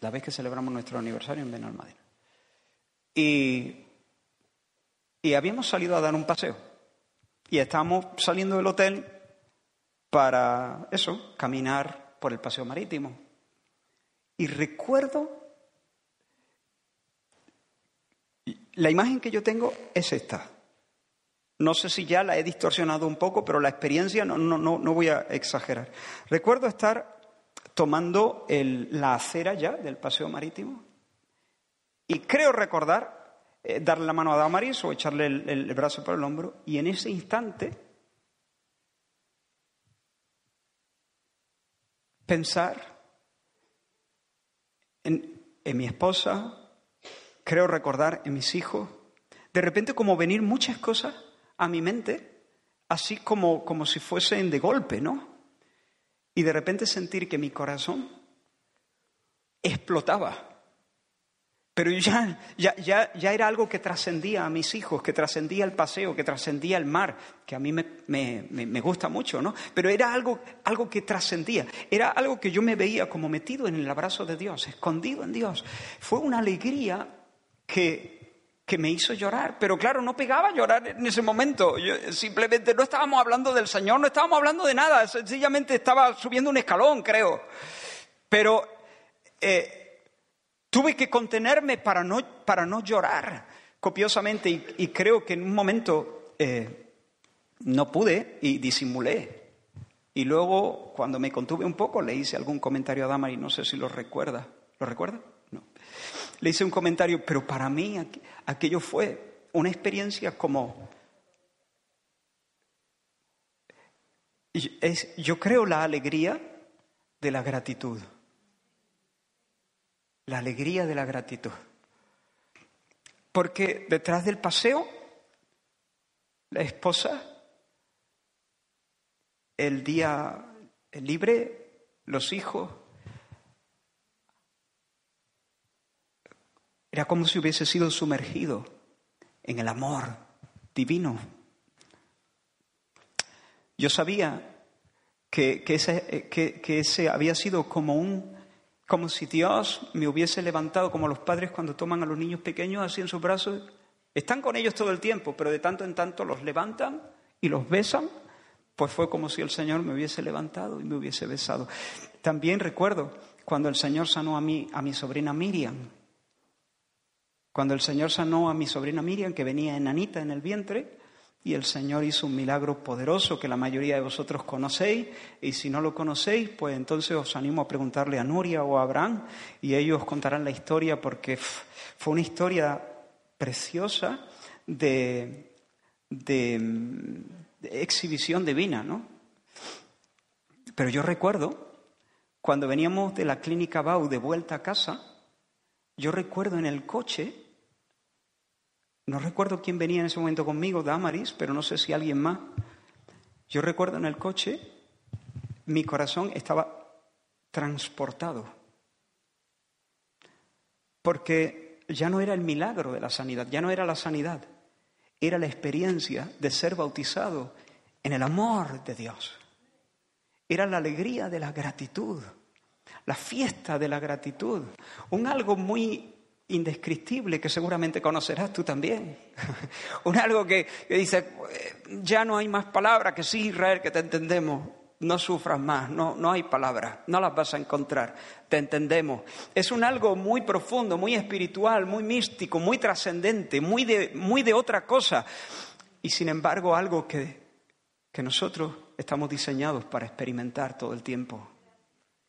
La vez que celebramos nuestro aniversario en Benalmádena. Y, y habíamos salido a dar un paseo. Y estábamos saliendo del hotel para eso, caminar por el paseo marítimo. Y recuerdo, la imagen que yo tengo es esta. No sé si ya la he distorsionado un poco, pero la experiencia no, no, no, voy a exagerar. Recuerdo estar tomando la acera ya del paseo marítimo y creo recordar eh, darle la mano a Damaris o echarle el, brazo por el hombro. Y en ese instante pensar en, mi esposa, creo recordar en mis hijos, de repente como venir muchas cosas a mi mente, así como, como si fuesen de golpe, ¿no? Y de repente sentir que mi corazón explotaba. Pero ya, ya, ya, ya era algo que trascendía a mis hijos, que trascendía el paseo, que trascendía el mar, que a mí me, me, me gusta mucho, ¿no? Pero era algo, algo que trascendía, era algo que yo me veía como metido en el abrazo de Dios, escondido en Dios. Fue una alegría que, que me hizo llorar, pero claro, no pegaba a llorar en ese momento. simplemente no estábamos hablando del Señor, no estábamos hablando de nada, sencillamente estaba subiendo un escalón, creo. Pero eh, tuve que contenerme para no, para no llorar copiosamente y, creo que en un momento eh, no pude y disimulé. Y luego, cuando me contuve un poco, le hice algún comentario a Damari, no sé si lo recuerda. ¿Lo recuerda? le hice un comentario, pero para mí aquello fue una experiencia como... Es, yo creo la alegría de la gratitud. La alegría de la gratitud. Porque detrás del paseo, la esposa, el día libre, los hijos, Era como si hubiese sido sumergido en el amor divino. Yo sabía que, ese, que, ese, había sido como un, como si Dios me hubiese levantado, como los padres cuando toman a los niños pequeños así en sus brazos. Están con ellos todo el tiempo, pero de tanto en tanto los levantan y los besan. Pues fue como si el Señor me hubiese levantado y me hubiese besado. También recuerdo cuando el Señor sanó a mí, a mi sobrina Miriam. Cuando el Señor sanó a mi sobrina Miriam, que venía enanita en el vientre, y el Señor hizo un milagro poderoso que la mayoría de vosotros conocéis, y si no lo conocéis, pues entonces os animo a preguntarle a Nuria o a Abraham, y ellos os contarán la historia porque fue una historia preciosa de, de, exhibición divina, ¿no? Pero yo recuerdo, cuando veníamos de la clínica Bau de vuelta a casa, yo recuerdo en el coche, no recuerdo quién venía en ese momento conmigo, Damaris, pero no sé si alguien más. Yo recuerdo en el coche, mi corazón estaba transportado. Porque ya no era el milagro de la sanidad, ya no era la sanidad, era la experiencia de ser bautizado en el amor de Dios. Era la alegría de la gratitud la fiesta de la gratitud, un algo muy indescriptible que seguramente conocerás tú también. un algo que, dice, ya no hay más palabras que sí, Israel, que te entendemos. No sufras más, no, no hay palabras, no las vas a encontrar, te entendemos. Es un algo muy profundo, muy espiritual, muy místico, muy trascendente, muy de, muy de otra cosa. Y sin embargo algo que, que nosotros estamos diseñados para experimentar todo el tiempo.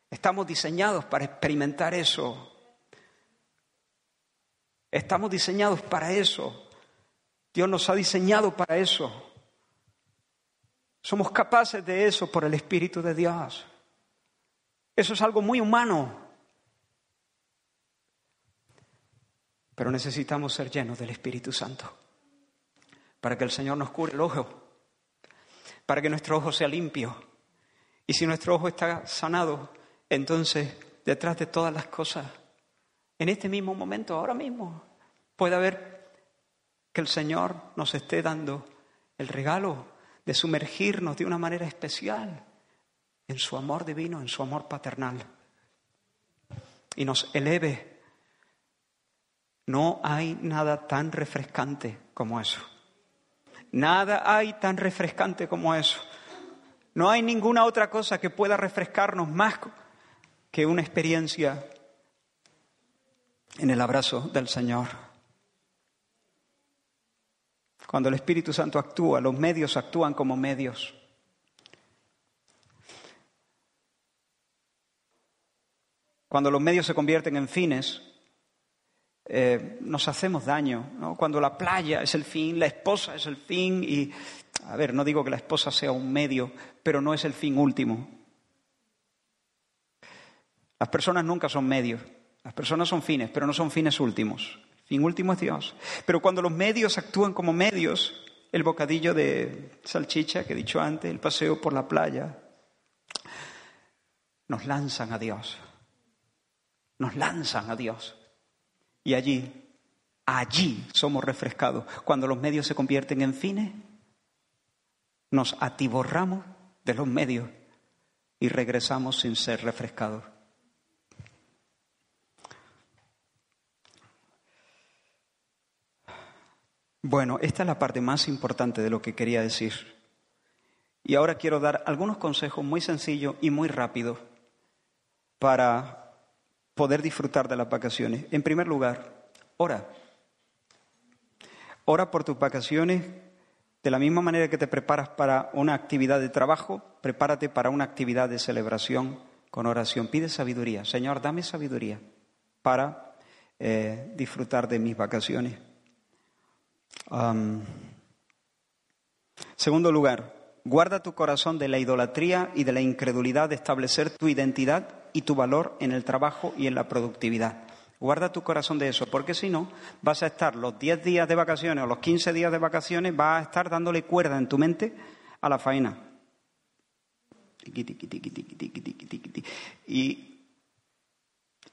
Estamos diseñados para experimentar eso. Estamos diseñados para eso. Dios nos ha diseñado para eso. Somos capaces de eso por el Espíritu de Dios. Eso es algo muy humano. Pero necesitamos ser llenos del Espíritu Santo para que el Señor nos cure el ojo, para que nuestro ojo sea limpio. Y si nuestro ojo está sanado, entonces, detrás de todas las cosas, en este mismo momento, ahora mismo, puede haber que el Señor nos esté dando el regalo de sumergirnos de una manera especial en su amor divino, en su amor paternal, y nos eleve. No hay nada tan refrescante como eso. Nada hay tan refrescante como eso. No hay ninguna otra cosa que pueda refrescarnos más que una experiencia en el abrazo del Señor. Cuando el Espíritu Santo actúa, los medios actúan como medios. Cuando los medios se convierten en fines, eh, nos hacemos daño. Cuando la playa es el fin, la esposa es el fin y, a ver, no digo que la esposa sea un medio, pero no es el fin último. Las personas nunca son medios, las personas son fines, pero no son fines últimos. Fin último es Dios. Pero cuando los medios actúan como medios, el bocadillo de salchicha que he dicho antes, el paseo por la playa, nos lanzan a Dios. Nos lanzan a Dios. Y allí, allí somos refrescados. Cuando los medios se convierten en fines, nos atiborramos de los medios y regresamos sin ser refrescados. Bueno, esta es la parte más importante de lo que quería decir. Y ahora quiero dar algunos consejos muy sencillos y muy rápidos para poder disfrutar de las vacaciones. En primer lugar, ora. Ora por tus vacaciones de la misma manera que te preparas para una actividad de trabajo, prepárate para una actividad de celebración con oración. Pide sabiduría. Señor, dame sabiduría para eh, disfrutar de mis vacaciones segundo lugar, guarda tu corazón de la idolatría y de la incredulidad de establecer tu identidad y tu valor en el trabajo y en la productividad. Guarda tu corazón de eso, porque si no, vas a estar los 10 días de vacaciones o los 15 días de vacaciones, vas a estar dándole cuerda en tu mente a la faena. Y,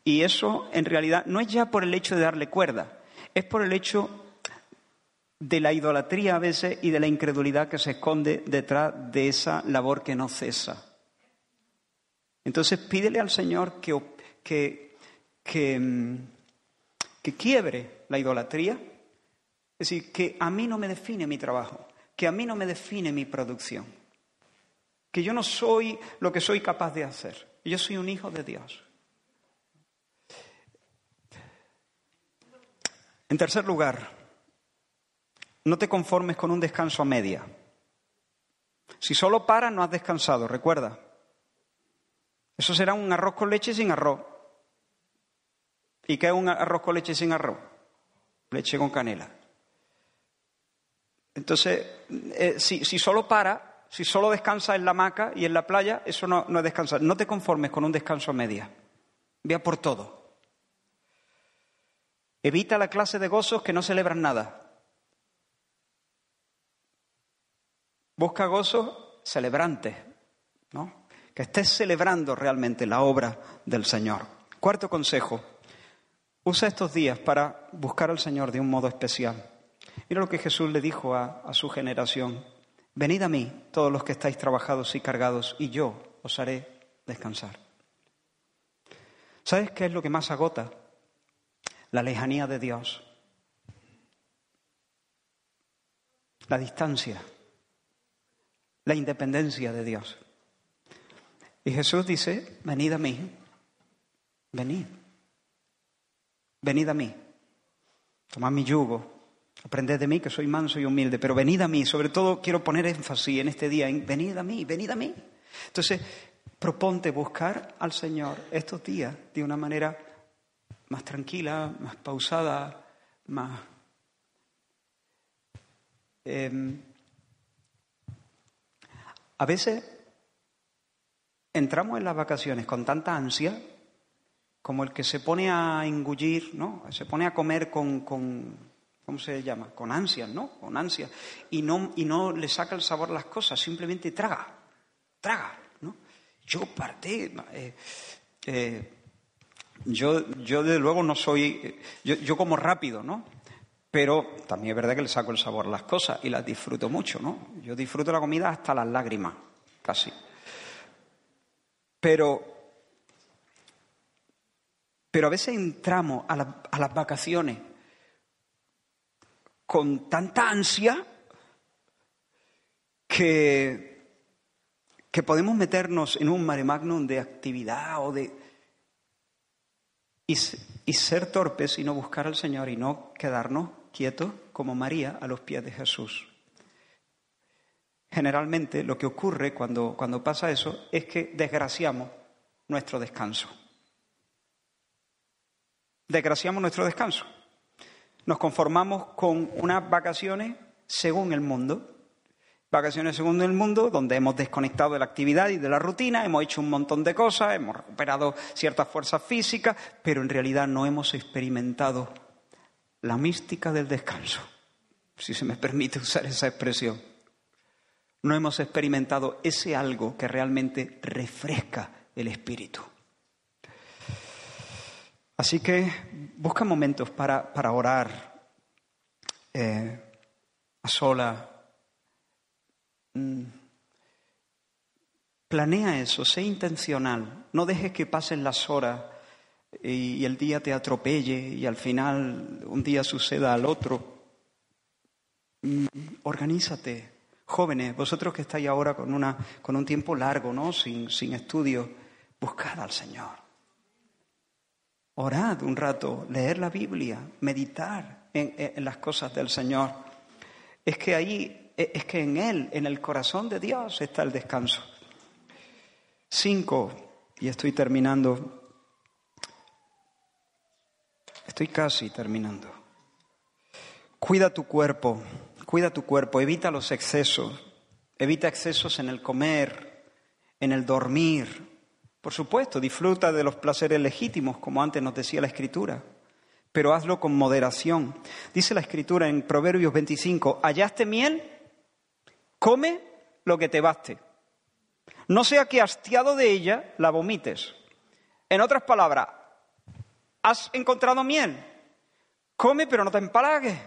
y eso en realidad no es ya por el hecho de darle cuerda, es por el hecho de la idolatría a veces y de la incredulidad que se esconde detrás de esa labor que no cesa. Entonces pídele al Señor que, que, que, mm, que quiebre la idolatría, es decir, que a mí no me define mi trabajo, que a mí no me define mi producción, que yo no soy lo que soy capaz de hacer, yo soy un hijo de Dios. En tercer lugar, no te conformes con un descanso a media. Si solo paras, no has descansado, recuerda. Eso será un arroz con leche sin arroz. ¿Y qué es un arroz con leche sin arroz? Leche con canela. Entonces, eh, si, solo para, si solo descansa en la hamaca y en la playa, eso no, no es descansar. No te conformes con un descanso a media. Vea por todo. Evita la clase de gozos que no celebran nada. Busca gozo celebrante, ¿no? Que estés celebrando realmente la obra del Señor. Cuarto consejo, usa estos días para buscar al Señor de un modo especial. Mira lo que Jesús le dijo a, a su generación. Venid a mí, todos los que estáis trabajados y cargados, y yo os haré descansar. ¿Sabes qué es lo que más agota? La lejanía de Dios. La distancia la independencia de Dios. Y Jesús dice, venid a mí, venid, venid a mí, tomad mi yugo, aprended de mí que soy manso y humilde, pero venid a mí, sobre todo quiero poner énfasis en este día en venid a mí, venid a mí. Entonces, proponte buscar al Señor estos días de una manera más tranquila, más pausada, más... Em, a veces entramos en las vacaciones con tanta ansia como el que se pone a engullir, ¿no? Se pone a comer con, ¿cómo se llama? Con ansias, ¿no? Con ansias. Y no, y no le saca el sabor a las cosas, simplemente traga, traga, ¿no? Yo partí, eh, eh, yo, yo desde luego no soy, yo, yo como rápido, ¿no? Pero también es verdad que le saco el sabor a las cosas y las disfruto mucho, ¿no? Yo disfruto la comida hasta las lágrimas, casi. Pero, pero a veces entramos a, las vacaciones con tanta ansia que, que podemos meternos en un mare magnum de actividad o de, y, ser torpes y no buscar al Señor y no quedarnos quieto como María a los pies de Jesús. Generalmente lo que ocurre cuando, cuando pasa eso es que desgraciamos nuestro descanso. Desgraciamos nuestro descanso. Nos conformamos con unas vacaciones según el mundo. Vacaciones según el mundo, donde hemos desconectado de la actividad y de la rutina, hemos hecho un montón de cosas, hemos recuperado ciertas fuerzas físicas, pero en realidad no hemos experimentado la mística del descanso, si se me permite usar esa expresión. No hemos experimentado ese algo que realmente refresca el espíritu. Así que busca momentos para, orar eh, a sola, Mm. Planea eso, sé intencional. No dejes que pasen las horas y el día te atropelle y al final un día suceda al otro. Mm, organízate. Jóvenes, vosotros que estáis ahora con, una, con un tiempo largo, ¿no? Sin, sin estudio, buscad al Señor. Orad un rato, leer la Biblia, meditar en, en las cosas del Señor. Es que ahí e, es que en Él, en el corazón de Dios, está el descanso. Cinco, y estoy terminando, estoy casi terminando. Cuida tu cuerpo, cuida tu cuerpo, evita los excesos, evita excesos en el comer, en el dormir. Por supuesto, disfruta de los placeres legítimos, como antes nos decía la Escritura, pero hazlo con moderación. Dice la Escritura en Proverbios 25, ¿hallaste miel? Come lo que te baste. No sea que hastiado de ella la vomites. En otras palabras, has encontrado miel. Come pero no te empalagues.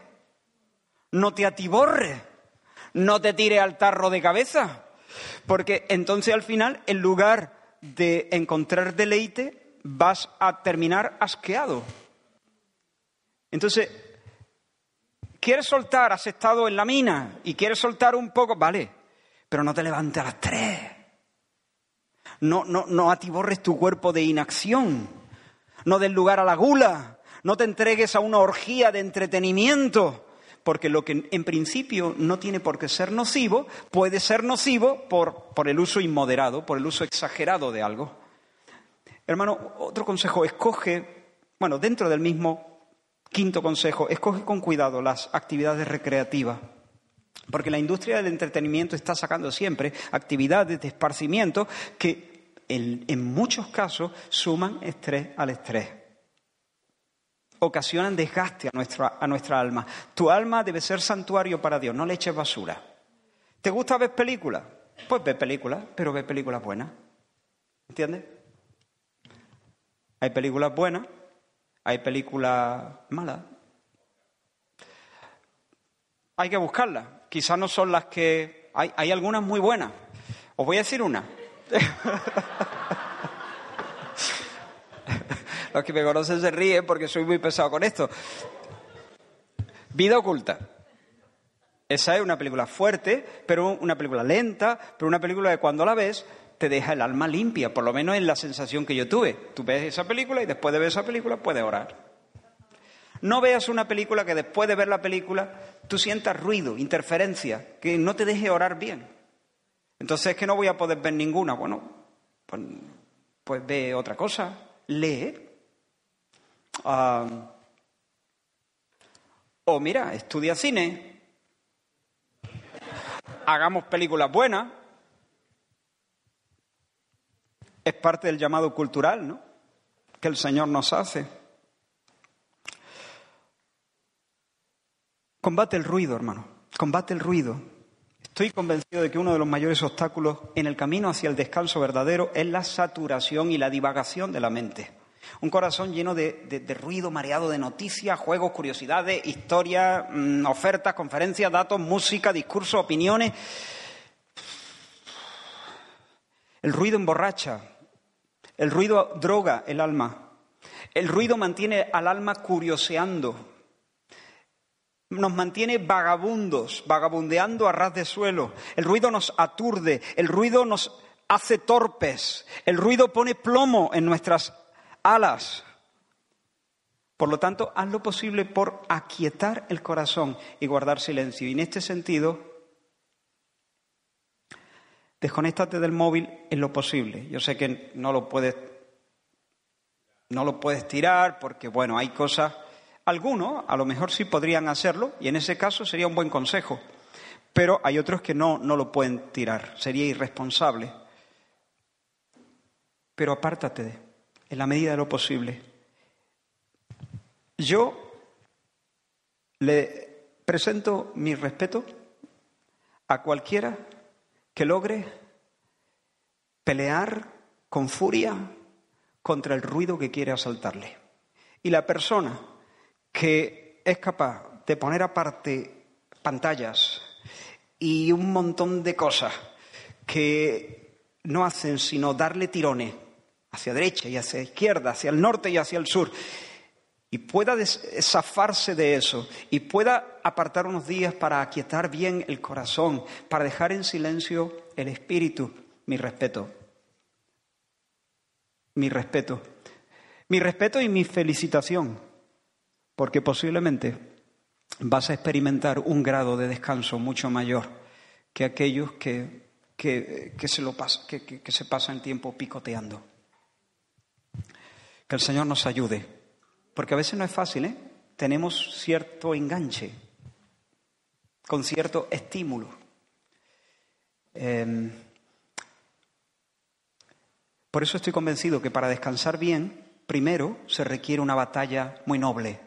No te atiborres. No te tire al tarro de cabeza. Porque entonces al final, en lugar de encontrar deleite, vas a terminar asqueado. Entonces, ¿Quieres soltar? Has estado en la mina y quieres soltar un poco, vale, pero no te levantes a las tres. No, no, no atiborres tu cuerpo de inacción. No des lugar a la gula. No te entregues a una orgía de entretenimiento. Porque lo que en principio no tiene por qué ser nocivo, puede ser nocivo por, por el uso inmoderado, por el uso exagerado de algo. Hermano, otro consejo, escoge, bueno, dentro del mismo Quinto consejo, escoge con cuidado las actividades recreativas. Porque la industria del entretenimiento está sacando siempre actividades de esparcimiento que en, muchos casos suman estrés al estrés. Ocasionan desgaste a nuestra, a nuestra alma. Tu alma debe ser santuario para Dios, no le eches basura. ¿Te gusta ver películas? Pues ve películas, pero ve películas buenas. ¿Entiendes? Hay películas buenas hay películas malas. Hay que buscarlas. Quizás no son las que... Hay, hay algunas muy buenas. Os voy a decir una. Los que me conocen se ríen porque soy muy pesado con esto. Vida oculta. Esa es una película fuerte, pero una película lenta, pero una película que cuando la ves te deja el alma limpia, por lo menos es la sensación que yo tuve. Tú ves esa película y después de ver esa película puedes orar. No veas una película que después de ver la película tú sientas ruido, interferencia, que no te deje orar bien. Entonces es que no voy a poder ver ninguna. Bueno, pues, pues ve otra cosa, lee. Ah, o mira, estudia cine. Hagamos películas buenas. Es parte del llamado cultural, ¿no? Que el Señor nos hace. Combate el ruido, hermano. Combate el ruido. Estoy convencido de que uno de los mayores obstáculos en el camino hacia el descanso verdadero es la saturación y la divagación de la mente. Un corazón lleno de, ruido, mareado de noticias, juegos, curiosidades, historias, mm, ofertas, conferencias, datos, música, discursos, opiniones. El ruido emborracha, el ruido droga el alma. El ruido mantiene al alma curioseando. Nos mantiene vagabundos, vagabundeando a ras de suelo. El ruido nos aturde, el ruido nos hace torpes, el ruido pone plomo en nuestras alas. Por lo tanto, haz lo posible por aquietar el corazón y guardar silencio. Y en este sentido, Desconéctate del móvil en lo posible. Yo sé que no lo puedes, no lo puedes tirar porque, bueno, hay cosas, Algunos a lo mejor sí podrían hacerlo y en ese caso sería un buen consejo, pero hay otros que no, no lo pueden tirar, sería irresponsable. Pero apártate en la medida de lo posible. Yo le presento mi respeto a cualquiera que logre pelear con furia contra el ruido que quiere asaltarle. Y la persona que es capaz de poner aparte pantallas y un montón de cosas que no hacen sino darle tirones hacia derecha y hacia izquierda, hacia el norte y hacia el sur, y pueda zafarse de eso y pueda apartar unos días para aquietar bien el corazón, para dejar en silencio el espíritu, mi respeto. Mi respeto. Mi respeto y mi felicitación, porque posiblemente vas a experimentar un grado de descanso mucho mayor que aquellos que, que, se, lo que, que se pasan tiempo picoteando. Que el Señor nos ayude porque a veces no es fácil, ¿eh? Tenemos cierto enganche, con cierto estímulo. Em, por eso estoy convencido que para descansar bien, primero se requiere una batalla muy noble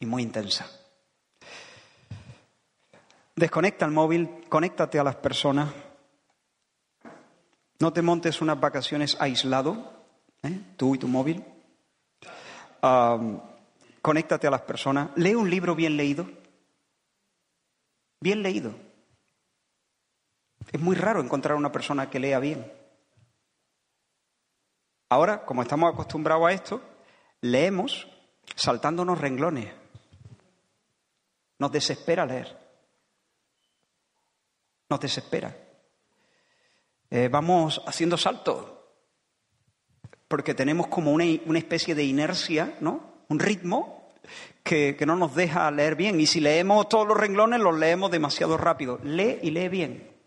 y muy intensa. Desconecta el móvil, conéctate a las personas. No te montes unas vacaciones aislado, ¿eh? tú y tu móvil conéctate a las personas, lee un libro bien leído. Bien leído. Es muy raro encontrar una persona que lea bien. Ahora, como estamos acostumbrados a esto, leemos saltándonos renglones. Nos desespera leer. Nos desespera. Eh, vamos haciendo saltos porque tenemos como una, especie de inercia, ¿no? Un ritmo que, que, no nos deja leer bien. Y si leemos todos los renglones, los leemos demasiado rápido. Lee y lee bien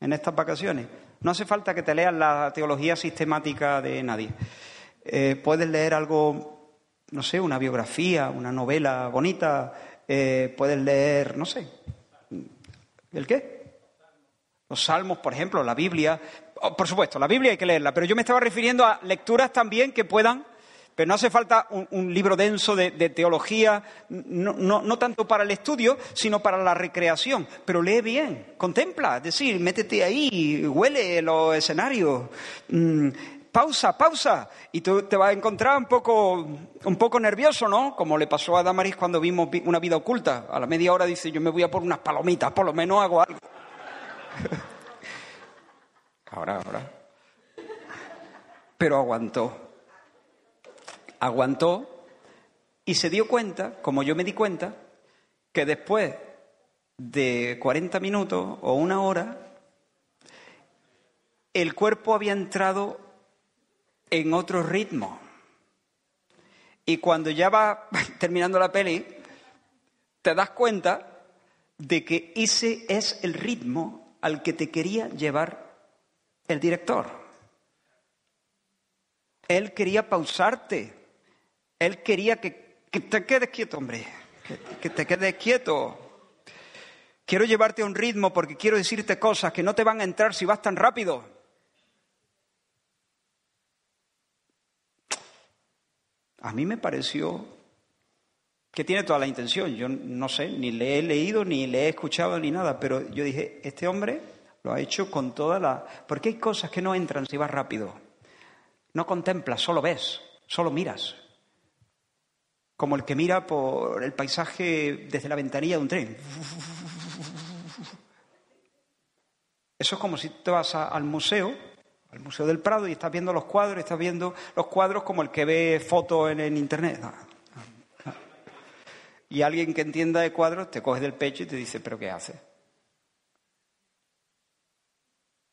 en estas vacaciones. No hace falta que te leas la teología sistemática de nadie. Eh, puedes leer algo, no sé, una biografía, una novela bonita. Eh, puedes leer, no sé, ¿el qué? Los salmos, por ejemplo, la Biblia. Oh, por supuesto, la Biblia hay que leerla, pero yo me estaba refiriendo a lecturas también que puedan, pero no hace falta un, libro denso de, teología, no, tanto para el estudio, sino para la recreación. Pero lee bien, contempla, es decir, métete ahí, huele los escenarios. Mm, pausa, pausa, y tú te vas a encontrar un poco, un poco nervioso, ¿no? Como le pasó a Damaris cuando vimos una vida oculta. A la media hora dice, yo me voy a por unas palomitas, por lo menos hago algo. Ahora, ahora. Pero aguantó. Aguantó y se dio cuenta, como yo me di cuenta, que después de 40 minutos o una hora, el cuerpo había entrado en otro ritmo. Y cuando ya va terminando la peli, te das cuenta de que ese es el ritmo al que te quería llevar el director. Él quería pausarte. Él quería que, te quedes quieto, hombre. Que, te quedes quieto. Quiero llevarte a un ritmo porque quiero decirte cosas que no te van a entrar si vas tan rápido. A mí me pareció que tiene toda la intención. Yo no sé, ni le he leído, ni le he escuchado, ni nada, pero yo dije, este hombre lo ha hecho con toda la... Porque hay cosas que no entran si vas rápido. No contemplas, solo ves, solo miras. Como el que mira por el paisaje desde la ventanilla de un tren. Eso es como si te vas al museo, al Museo del Prado, y estás viendo los cuadros, estás viendo los cuadros como el que ve fotos en, Internet. Y alguien que entienda de cuadros te coge del pecho y te dice, ¿pero qué haces?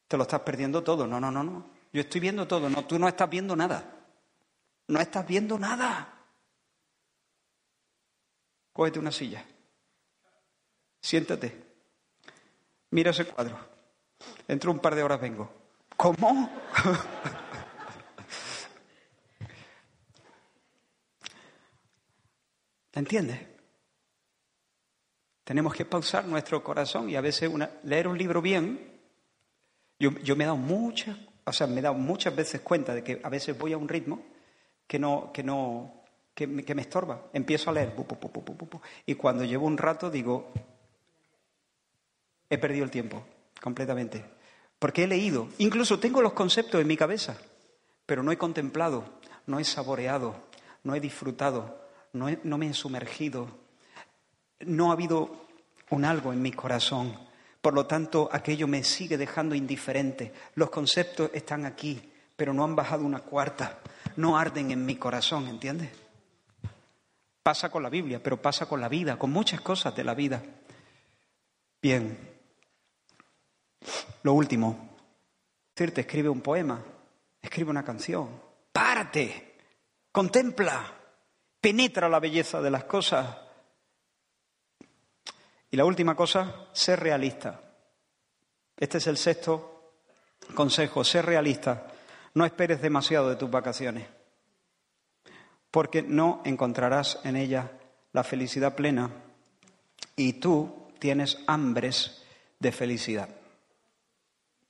Te lo estás perdiendo todo. No, no, no, no. Yo estoy viendo todo. No, tú no estás viendo nada. No estás viendo nada. Cógete una silla. Siéntate. Mira ese cuadro. Dentro de un par de horas vengo. ¿Cómo? ¿Entiendes? Tenemos que pausar nuestro corazón y a veces leer un libro bien. Yo, me he dado muchas, o sea, me he dado muchas veces cuenta de que a veces voy a un ritmo que no, que no, que me, que me estorba. Empiezo a leer y cuando llevo un rato digo, he perdido el tiempo completamente. Porque he leído, incluso tengo los conceptos en mi cabeza, pero no he contemplado, no he saboreado, no he disfrutado, no, no me he sumergido, no ha habido un algo en mi corazón. Por lo tanto, aquello me sigue dejando indiferente. Los conceptos están aquí, pero no han bajado una cuarta, no arden en mi corazón, ¿entiendes? Pasa con la Biblia, pero pasa con la vida, con muchas cosas de la vida. Bien, lo último, decirte, escribe un poema, escribe una canción, párate, contempla, penetra la belleza de las cosas. Y la última cosa, ser realista. Este es el sexto consejo, ser realista. No esperes demasiado de tus vacaciones, porque no encontrarás en ellas la felicidad plena y tú tienes hambres de felicidad.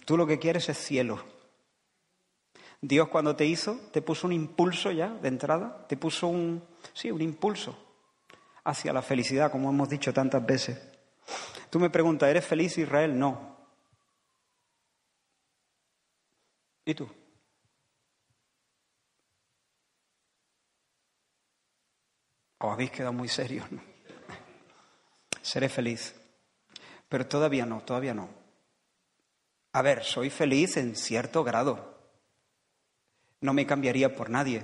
Tú lo que quieres es cielo. Dios cuando te hizo, te puso un impulso ya de entrada, te puso un, sí, un impulso hacia la felicidad, como hemos dicho tantas veces. Tú me preguntas, ¿eres feliz Israel? No. ¿Y tú? ¿O habéis quedado muy serios? Seré feliz. Pero todavía no, todavía no. A ver, soy feliz en cierto grado. No me cambiaría por nadie.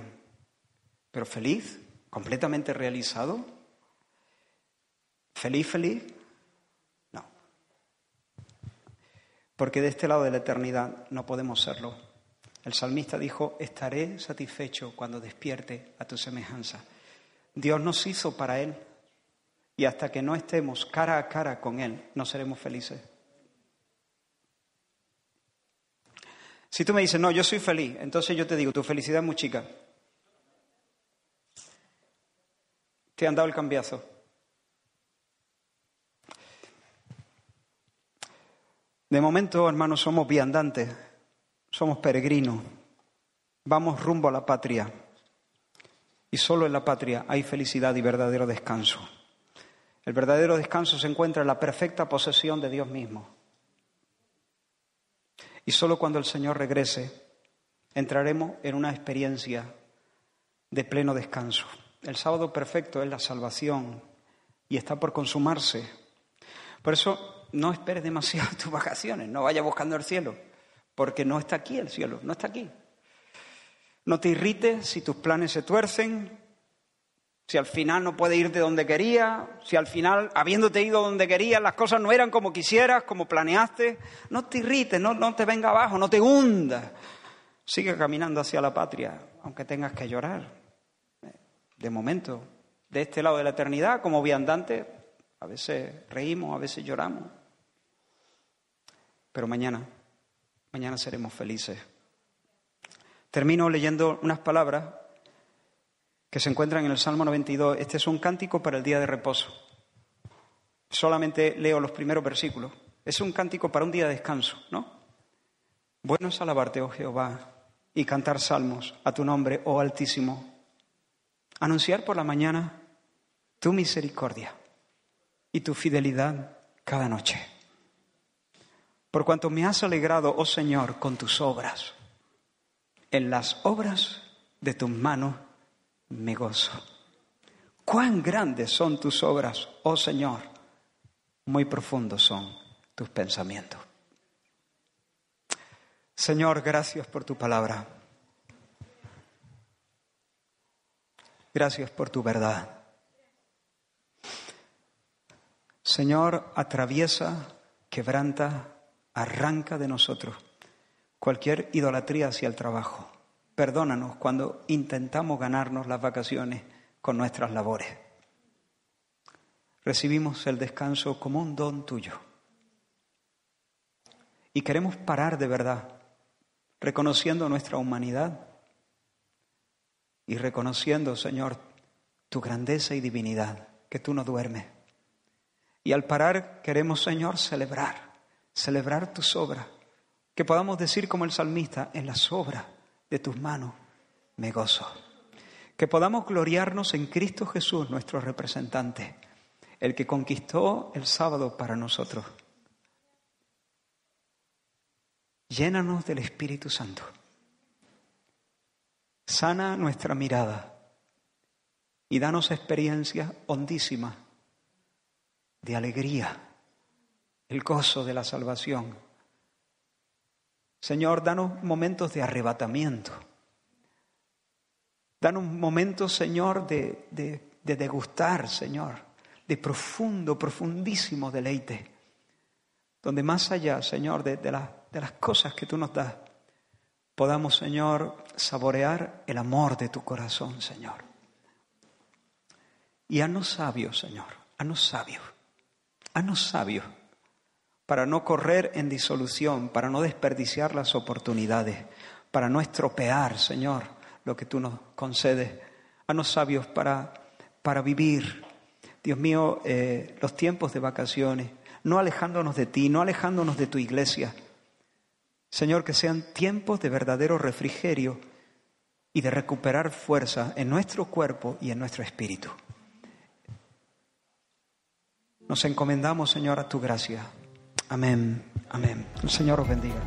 Pero feliz, completamente realizado. ¿Feliz, feliz? No. Porque de este lado de la eternidad no podemos serlo. El salmista dijo, estaré satisfecho cuando despierte a tu semejanza. Dios nos hizo para Él y hasta que no estemos cara a cara con Él, no seremos felices. Si tú me dices, no, yo soy feliz, entonces yo te digo, tu felicidad es muy chica. Te han dado el cambiazo. De momento, hermanos, somos viandantes, somos peregrinos, vamos rumbo a la patria. Y solo en la patria hay felicidad y verdadero descanso. El verdadero descanso se encuentra en la perfecta posesión de Dios mismo. Y solo cuando el Señor regrese entraremos en una experiencia de pleno descanso. El sábado perfecto es la salvación y está por consumarse. Por eso no esperes demasiado tus vacaciones, no vayas buscando el cielo, porque no está aquí el cielo, no está aquí. No te irrites si tus planes se tuercen, si al final no puedes ir de donde quería, si al final, habiéndote ido donde querías, las cosas no eran como quisieras, como planeaste, no te irrites, no, no te venga abajo, no te hundas. Sigue caminando hacia la patria, aunque tengas que llorar. De momento, de este lado de la eternidad, como viandantes, a veces reímos, a veces lloramos. Pero mañana, mañana seremos felices. Termino leyendo unas palabras que se encuentran en el Salmo 92. Este es un cántico para el día de reposo. Solamente leo los primeros versículos. Es un cántico para un día de descanso, ¿no? Bueno es alabarte, oh Jehová, y cantar salmos a tu nombre, oh Altísimo. Anunciar por la mañana tu misericordia y tu fidelidad cada noche. Por cuanto me has alegrado, oh Señor, con tus obras, en las obras de tus manos me gozo. Cuán grandes son tus obras, oh Señor. Muy profundos son tus pensamientos. Señor, gracias por tu palabra. Gracias por tu verdad. Señor, atraviesa, quebranta, arranca de nosotros cualquier idolatría hacia el trabajo Perdónanos cuando intentamos ganarnos las vacaciones con nuestras labores. Recibimos el descanso como un don tuyo. Y queremos parar de verdad, reconociendo nuestra humanidad y reconociendo, Señor, tu grandeza y divinidad, que tú no duermes. Y al parar queremos, Señor, celebrar, celebrar tus obras, que podamos decir como el salmista, en las obras de tus manos me gozo. Que podamos gloriarnos en Cristo Jesús, nuestro representante, el que conquistó el sábado para nosotros. Llénanos del Espíritu Santo. Sana nuestra mirada y danos experiencias hondísimas de alegría, el gozo de la salvación. Señor, danos momentos de arrebatamiento. Danos momentos, Señor, de, de, degustar, Señor, de profundo, profundísimo deleite, donde más allá, Señor, de, de, de las cosas que tú nos das, podamos, Señor, saborear el amor de tu corazón, Señor. Y haznos sabios, Señor, haznos sabios, haznos sabios para no correr en disolución, para no desperdiciar las oportunidades, para no estropear, Señor, lo que tú nos concedes. Haznos sabios para, para vivir, Dios mío, eh, los tiempos de vacaciones, no alejándonos de ti, no alejándonos de tu iglesia. Señor, que sean tiempos de verdadero refrigerio y de recuperar fuerza en nuestro cuerpo y en nuestro espíritu. Nos encomendamos, Señor, a tu gracia. Amén, amén. El Señor os bendiga.